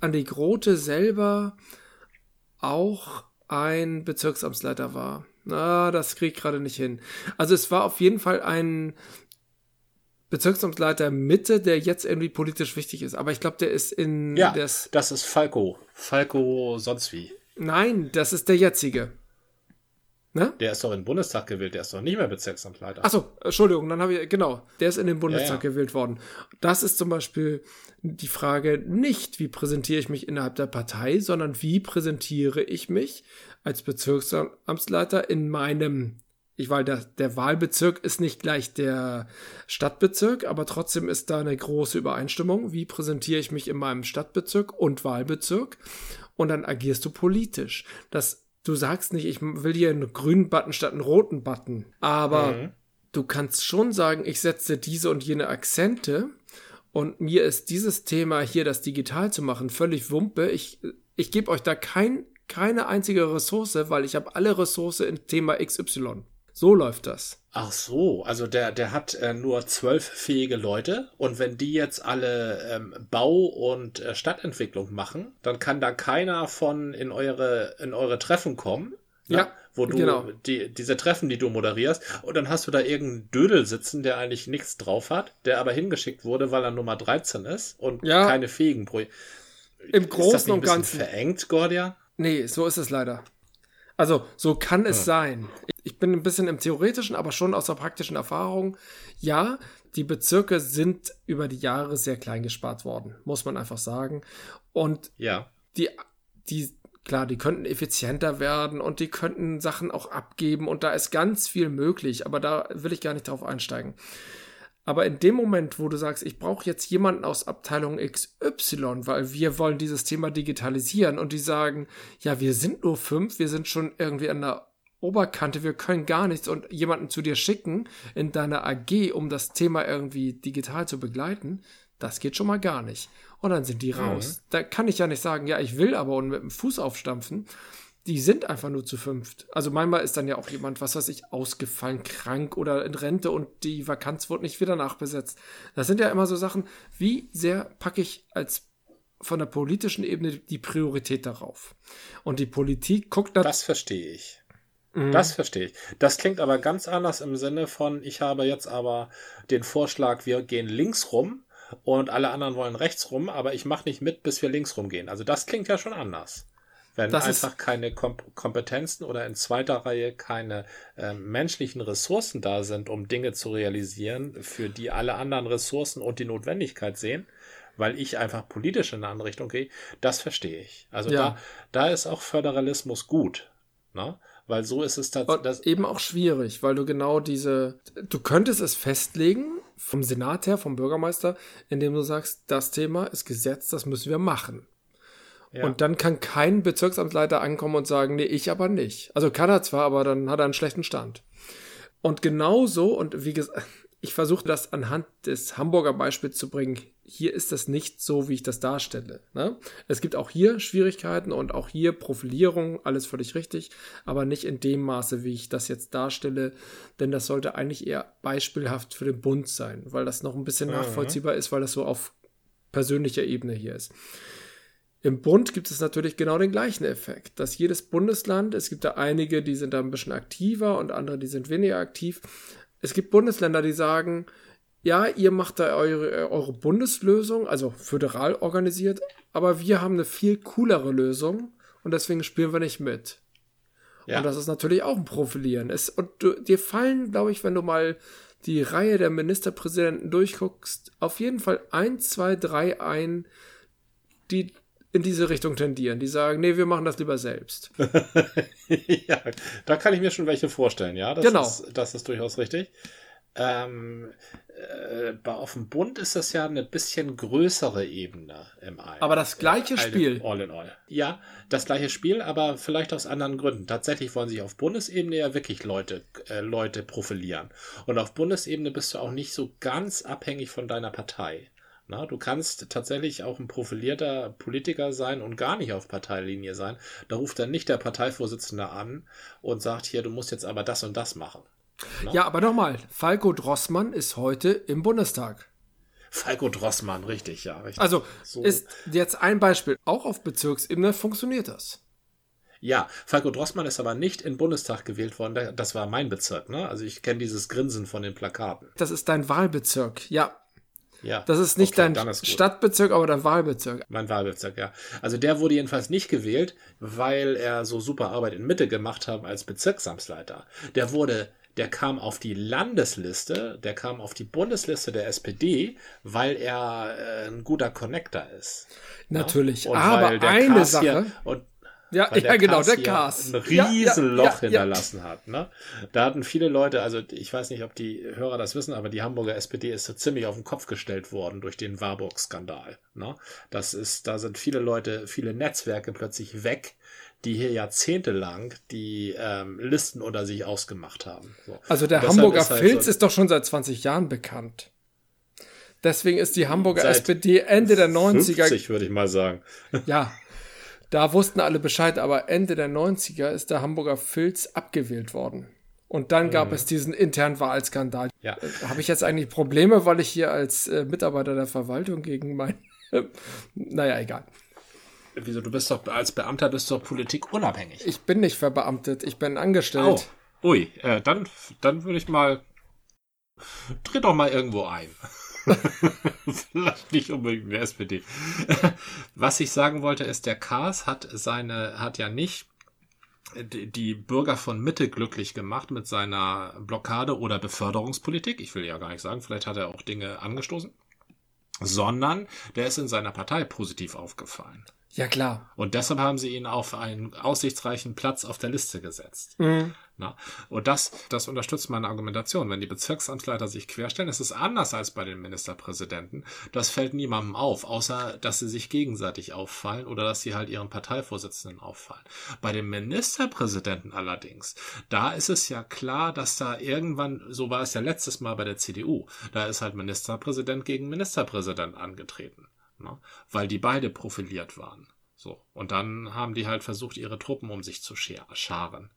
A: Andi Grote selber auch ein Bezirksamtsleiter war. Na, das krieg ich gerade nicht hin. Also es war auf jeden Fall ein Bezirksamtsleiter Mitte, der jetzt irgendwie politisch wichtig ist. Aber ich glaube, der ist in
B: Ja,
A: das.
B: das ist Falco. Falco sonst wie.
A: Nein, das ist der jetzige. Ne?
B: Der ist doch in den Bundestag gewählt, der ist doch nicht mehr Bezirksamtleiter.
A: Achso, Entschuldigung, dann habe ich, genau, der ist in den Bundestag
B: Ja, ja.
A: gewählt worden. Das ist zum Beispiel die Frage nicht, wie präsentiere ich mich innerhalb der Partei, sondern wie präsentiere ich mich als Bezirksamtsleiter in meinem, ich weil der, der Wahlbezirk ist nicht gleich der Stadtbezirk, aber trotzdem ist da eine große Übereinstimmung. Wie präsentiere ich mich in meinem Stadtbezirk und Wahlbezirk? Und dann agierst du politisch. Das Du sagst nicht, ich will hier einen grünen Button statt einen roten Button. Aber
B: Mhm.
A: du kannst schon sagen, ich setze diese und jene Akzente und mir ist dieses Thema hier, das digital zu machen, völlig Wumpe. Ich, ich gebe euch da kein, keine einzige Ressource, weil ich habe alle Ressource in Thema XY. So läuft das.
B: Ach so, also der, der hat äh, nur zwölf fähige Leute und wenn die jetzt alle ähm, Bau- und äh, Stadtentwicklung machen, dann kann da keiner von in eure, in eure Treffen kommen. ne?
A: Ja,
B: Wo du
A: genau.
B: die, diese Treffen, die du moderierst, und dann hast du da irgendeinen Dödel sitzen, der eigentlich nichts drauf hat, der aber hingeschickt wurde, weil er Nummer 13 ist und
A: Ja.
B: keine fähigen Pro
A: Im Großen und Ganzen.
B: verengt, Gordia?
A: Nee, so ist es leider. Also, so kann es
B: Ja.
A: sein. Ich bin ein bisschen im Theoretischen, aber schon aus der praktischen Erfahrung. Ja, die Bezirke sind über die Jahre sehr klein gespart worden, muss man einfach sagen. Und
B: Ja.
A: die, die, klar, die könnten effizienter werden und die könnten Sachen auch abgeben und da ist ganz viel möglich, aber da will ich gar nicht drauf einsteigen. Aber in dem Moment, wo du sagst, ich brauche jetzt jemanden aus Abteilung XY, weil wir wollen dieses Thema digitalisieren und die sagen, ja, wir sind nur fünf, wir sind schon irgendwie an der Oberkante, wir können gar nichts und jemanden zu dir schicken in deiner AG, um das Thema irgendwie digital zu begleiten, das geht schon mal gar nicht. Und dann sind die raus. Da kann ich ja nicht sagen, ja, ich will aber und mit dem Fuß aufstampfen. Die sind einfach nur zu fünft. Also manchmal ist dann ja auch jemand, was weiß ich, ausgefallen, krank oder in Rente und die Vakanz wird nicht wieder nachbesetzt. Das sind ja immer so Sachen, wie sehr packe ich als von der politischen Ebene die Priorität darauf. Und die Politik guckt da.
B: Das verstehe ich.
A: Mhm.
B: Das verstehe ich. Das klingt aber ganz anders im Sinne von, ich habe jetzt aber den Vorschlag, wir gehen links rum und alle anderen wollen rechts rum, aber ich mache nicht mit, bis wir links rumgehen. Also das klingt ja schon anders. Wenn
A: Das
B: einfach keine Kom Kompetenzen oder in zweiter Reihe keine ähm, menschlichen Ressourcen da sind, um Dinge zu realisieren, für die alle anderen Ressourcen und die Notwendigkeit sehen, weil ich einfach politisch in eine andere Richtung gehe, das verstehe ich. Also
A: Ja.
B: da, da ist auch Föderalismus gut. Ne? Weil so ist es tatsächlich.
A: eben auch schwierig, weil du genau diese, du könntest es festlegen vom Senat her, vom Bürgermeister, indem du sagst, das Thema ist Gesetz, das müssen wir machen.
B: Ja.
A: Und dann kann kein Bezirksamtsleiter ankommen und sagen, nee, ich aber nicht. Also kann er zwar, aber dann hat er einen schlechten Stand. Und genauso, und wie gesagt, ich versuche das anhand des Hamburger Beispiels zu bringen. Hier ist das nicht so, wie ich das darstelle. Ne? Es gibt auch hier Schwierigkeiten und auch hier Profilierung, alles völlig richtig, aber nicht in dem Maße, wie ich das jetzt darstelle, denn das sollte eigentlich eher beispielhaft für den Bund sein, weil das noch ein bisschen
B: Mhm.
A: nachvollziehbar ist, weil das so auf persönlicher Ebene hier ist. Im Bund gibt es natürlich genau den gleichen Effekt, dass jedes Bundesland, es gibt da einige, die sind da ein bisschen aktiver und andere, die sind weniger aktiv. Es gibt Bundesländer, die sagen, ja, ihr macht da eure, eure Bundeslösung, also föderal organisiert, aber wir haben eine viel coolere Lösung und deswegen spielen wir nicht mit.
B: Ja.
A: Und das ist natürlich auch ein Profilieren. Es, und du, dir fallen, glaube ich, wenn du mal die Reihe der Ministerpräsidenten durchguckst, auf jeden Fall ein, zwei, drei ein, die in diese Richtung tendieren. Die sagen, nee, wir machen das lieber selbst.
B: ja, da kann ich mir schon welche vorstellen, ja. Das
A: Genau.
B: Ist, das ist durchaus richtig. Ähm, äh, auf dem Bund ist das ja eine bisschen größere Ebene im All.
A: Aber das gleiche
B: äh,
A: Spiel.
B: All in all. Ja, das gleiche Spiel, aber vielleicht aus anderen Gründen. Tatsächlich wollen sich auf Bundesebene ja wirklich Leute, äh, Leute profilieren. Und auf Bundesebene bist du auch nicht so ganz abhängig von deiner Partei. Na, du kannst tatsächlich auch ein profilierter Politiker sein und gar nicht auf Parteilinie sein. Da ruft dann nicht der Parteivorsitzende an und sagt, hier, du musst jetzt aber das und das machen.
A: Na? Ja, aber nochmal, Falco Drossmann ist heute im Bundestag.
B: Falco Drossmann, richtig, ja. Richtig.
A: Also so. ist jetzt ein Beispiel. Auch auf Bezirksebene funktioniert das.
B: Ja, Falco Drossmann ist aber nicht in Bundestag gewählt worden. Das war mein Bezirk, ne? Also ich kenne dieses Grinsen von den Plakaten.
A: Das ist dein Wahlbezirk, ja. Ja. Das ist nicht okay, dein ist Stadtbezirk, aber dein Wahlbezirk.
B: Mein Wahlbezirk, ja. Also der wurde jedenfalls nicht gewählt, weil er so super Arbeit in Mitte gemacht hat als Bezirksamtsleiter. Der wurde der kam auf die Landesliste, der kam auf die Bundesliste der SPD, weil er äh, ein guter Connector ist.
A: Natürlich, ja? aber eine Sache. Hier,
B: und
A: ja, ja genau, der Cars.
B: Ein riesen ja, ja, hinterlassen hat. Ne? Da hatten viele Leute, also ich weiß nicht, ob die Hörer das wissen, aber die Hamburger SPD ist so ziemlich auf den Kopf gestellt worden durch den Warburg-Skandal. Ne? Das ist, da sind viele Leute, viele Netzwerke plötzlich weg, die hier jahrzehntelang die ähm, Listen unter sich ausgemacht haben.
A: So. Also der Hamburger ist halt Filz so ist doch schon seit 20 Jahren bekannt. Deswegen ist die Hamburger SPD Ende der 90er.
B: 50, würde ich mal sagen.
A: Ja, da wussten alle Bescheid, aber Ende der 90er ist der Hamburger Filz abgewählt worden. Und dann gab mhm. es diesen internen Wahlskandal. Ja. Äh, habe ich jetzt eigentlich Probleme, weil ich hier als äh, Mitarbeiter der Verwaltung gegen mein. naja, egal.
B: Wieso? Du bist doch als Beamter bist doch politikunabhängig.
A: Ich bin nicht verbeamtet, ich bin angestellt.
B: Oh. Ui, äh, dann, dann würde ich mal. Tritt doch mal irgendwo ein. Vielleicht nicht unbedingt mehr SPD. Was ich sagen wollte, ist, der Kars hat seine, hat ja nicht die Bürger von Mitte glücklich gemacht mit seiner Blockade oder Beförderungspolitik. Ich will ja gar nicht sagen, vielleicht hat er auch Dinge angestoßen. Sondern der ist in seiner Partei positiv aufgefallen.
A: Ja, klar.
B: Und deshalb haben sie ihn auf einen aussichtsreichen Platz auf der Liste gesetzt. Mhm. Na, und das, das unterstützt meine Argumentation. Wenn die Bezirksamtsleiter sich querstellen, ist es anders als bei den Ministerpräsidenten. Das fällt niemandem auf, außer dass sie sich gegenseitig auffallen oder dass sie halt ihren Parteivorsitzenden auffallen. Bei den Ministerpräsidenten allerdings, da ist es ja klar, dass da irgendwann, so war es ja letztes Mal bei der CDU, da ist halt Ministerpräsident gegen Ministerpräsident angetreten ne? weil die beide profiliert waren. So. Und dann haben die halt versucht, ihre Truppen um sich zu scharen.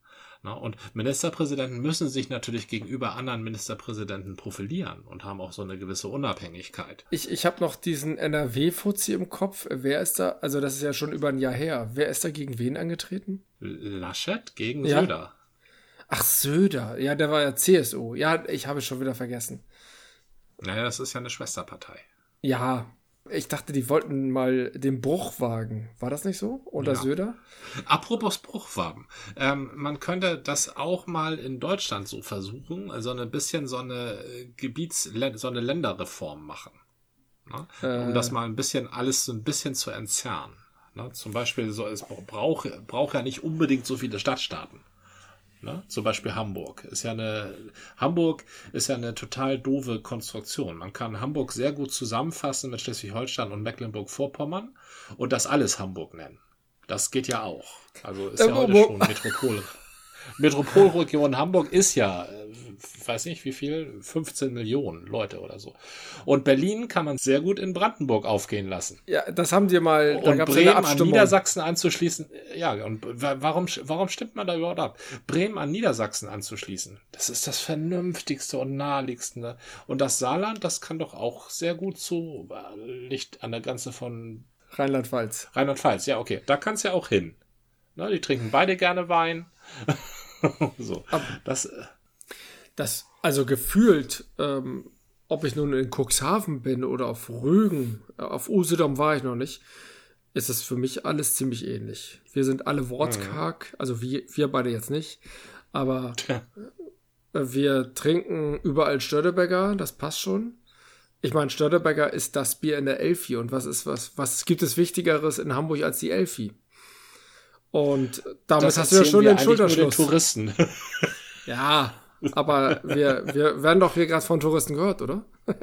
B: Ne? Und Ministerpräsidenten müssen sich natürlich gegenüber anderen Ministerpräsidenten profilieren und haben auch so eine gewisse Unabhängigkeit.
A: Ich, ich habe noch diesen NRW-Fuzzi im Kopf. Wer ist da, also das ist ja schon über ein Jahr her, wer ist da gegen wen angetreten?
B: Laschet gegen ja? Söder.
A: Ach, Söder. Ja, der war ja CSU. Ja, ich habe es schon wieder vergessen.
B: Naja, das ist ja eine Schwesterpartei.
A: Ja, ich dachte, die wollten mal den Bruch wagen. War das nicht so? Oder ja. Söder?
B: Apropos Bruchwagen. Ähm, man könnte das auch mal in Deutschland so versuchen, also ein bisschen so eine Gebiets-, so eine Länderreform machen. Ne? Äh. Um das mal ein bisschen alles so ein bisschen zu entzerren. Ne? Zum Beispiel, so, es braucht, braucht ja nicht unbedingt so viele Stadtstaaten. Ne? Zum Beispiel Hamburg. Ist ja eine, Hamburg ist ja eine total doofe Konstruktion. Man kann Hamburg sehr gut zusammenfassen mit Schleswig-Holstein und Mecklenburg-Vorpommern und das alles Hamburg nennen. Das geht ja auch. Also ist ja, heute schon Metropole. Metropolregion Hamburg ist ja, äh, weiß nicht wie viel, 15 Millionen Leute oder so. Und Berlin kann man sehr gut in Brandenburg aufgehen lassen.
A: Ja, das haben die mal.
B: Da und Bremen an Niedersachsen anzuschließen. Ja, und warum, warum stimmt man da überhaupt ab? Bremen an Niedersachsen anzuschließen. Das ist das vernünftigste und naheliegendste. Und das Saarland, das kann doch auch sehr gut zu äh, Licht an der Grenze von
A: Rheinland-Pfalz.
B: Rheinland-Pfalz, ja, okay. Da kannst du ja auch hin. Na, die trinken beide gerne Wein. so. das, äh,
A: das, also gefühlt, ähm, ob ich nun in Cuxhaven bin oder auf Rügen, äh, auf Usedom war ich noch nicht, ist es für mich alles ziemlich ähnlich. Wir sind alle wortkarg, mhm. also wir, wir beide jetzt nicht, aber Tja. Äh, wir trinken überall Störtebecker, das passt schon. Ich meine, Störtebecker ist das Bier in der Elfi und was ist was, was gibt es Wichtigeres in Hamburg als die Elfi? Und damit das hast du ja schon den Schulterschluss.
B: Den Touristen.
A: ja, aber wir, wir werden doch hier gerade von Touristen gehört, oder?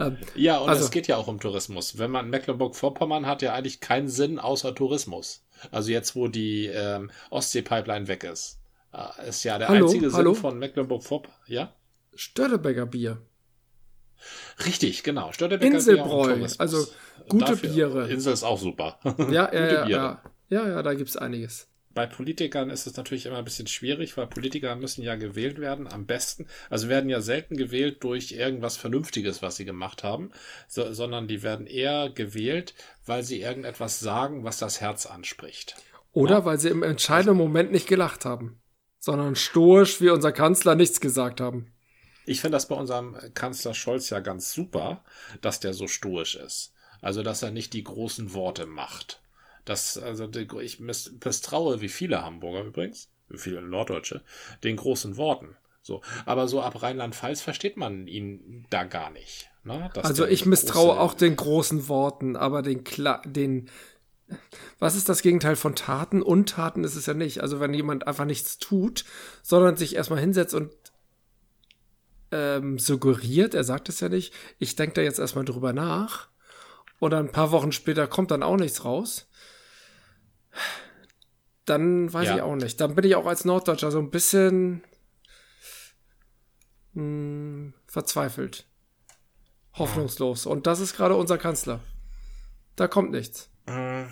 B: ähm, ja, und also, es geht ja auch um Tourismus. Wenn man Mecklenburg-Vorpommern hat ja eigentlich keinen Sinn außer Tourismus. Also jetzt, wo die ähm, Ostsee-Pipeline weg ist. Äh, ist ja der hallo, einzige hallo? Sinn von Mecklenburg-Vorpommern. Ja?
A: Störtebecker Bier.
B: Richtig, genau. Störtebecker
A: Inselbräu, also gute Dafür, Biere.
B: Insel ist auch super.
A: Ja, ja, ja, ja. Ja, ja, da gibt's einiges
B: bei Politikern ist es natürlich immer ein bisschen schwierig, weil Politiker müssen ja gewählt werden, am besten. Also werden ja selten gewählt durch irgendwas Vernünftiges, was sie gemacht haben, so, sondern die werden eher gewählt, weil sie irgendetwas sagen, was das Herz anspricht.
A: Oder ja? weil sie im entscheidenden Moment nicht gelacht haben, sondern stoisch wie unser Kanzler nichts gesagt haben.
B: Ich finde das bei unserem Kanzler Scholz ja ganz super, dass der so stoisch ist. Also, dass er nicht die großen Worte macht. Das, also ich misstraue, wie viele Hamburger übrigens, wie viele Norddeutsche, den großen Worten. So, aber so ab Rheinland-Pfalz versteht man ihn da gar nicht. Ne?
A: also ich misstraue auch den großen Worten, aber den, Kla den was ist das Gegenteil von Taten? Untaten ist es ja nicht. Also wenn jemand einfach nichts tut, sondern sich erstmal hinsetzt und ähm, suggeriert, er sagt es ja nicht, ich denke da jetzt erstmal drüber nach. Oder ein paar Wochen später kommt dann auch nichts raus dann weiß ja. ich auch nicht. Dann bin ich auch als Norddeutscher so ein bisschen mh, hm, verzweifelt. Hoffnungslos. Und das ist gerade unser Kanzler. Da kommt nichts.
B: Äh,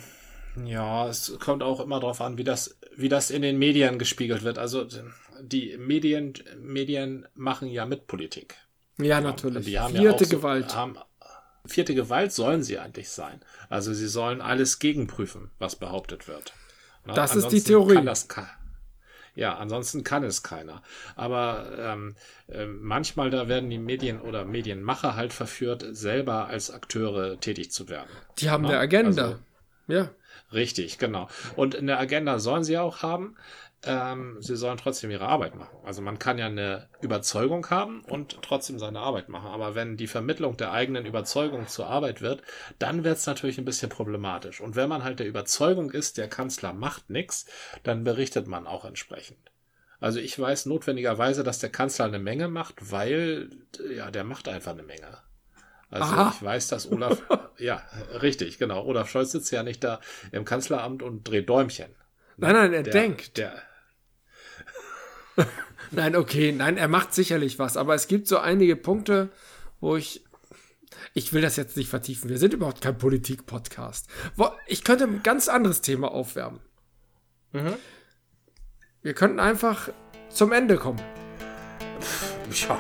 B: ja, es kommt auch immer darauf an, wie das, wie das in den Medien gespiegelt wird. Also die Medien, Medien machen ja mit Politik.
A: Ja, natürlich.
B: Die haben Vierte ja so, Gewalt. Haben, vierte Gewalt sollen sie eigentlich sein. Also sie sollen alles gegenprüfen, was behauptet wird.
A: Das ist die Theorie.
B: Ja, ansonsten kann es keiner. Aber ähm, äh, manchmal da werden die Medien oder Medienmacher halt verführt, selber als Akteure tätig zu werden.
A: Die haben Na? eine Agenda. Also,
B: ja. Richtig, genau. Und eine Agenda sollen sie auch haben ähm, sie sollen trotzdem ihre Arbeit machen. Also man kann ja eine Überzeugung haben und trotzdem seine Arbeit machen. Aber wenn die Vermittlung der eigenen Überzeugung zur Arbeit wird, dann wird es natürlich ein bisschen problematisch. Und wenn man halt der Überzeugung ist, der Kanzler macht nichts, dann berichtet man auch entsprechend. Also ich weiß notwendigerweise, dass der Kanzler eine Menge macht, weil ja, der macht einfach eine Menge. Also Aha. ich weiß, dass Olaf, ja, richtig, genau. Olaf Scholz sitzt ja nicht da im Kanzleramt und dreht Däumchen.
A: Nein, nein, er der, denkt. Der, nein, okay, nein, er macht sicherlich was, aber es gibt so einige Punkte, wo ich ich will das jetzt nicht vertiefen. Wir sind überhaupt kein Politik-Podcast. Ich könnte ein ganz anderes Thema aufwärmen. Mhm. Wir könnten einfach zum Ende kommen.
B: Ja.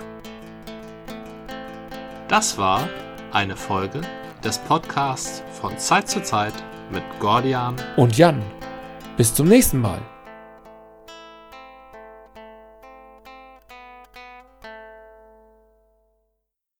B: Das war eine Folge des Podcasts von Zeit zu Zeit mit Gordian
A: und Jan. Bis zum nächsten Mal.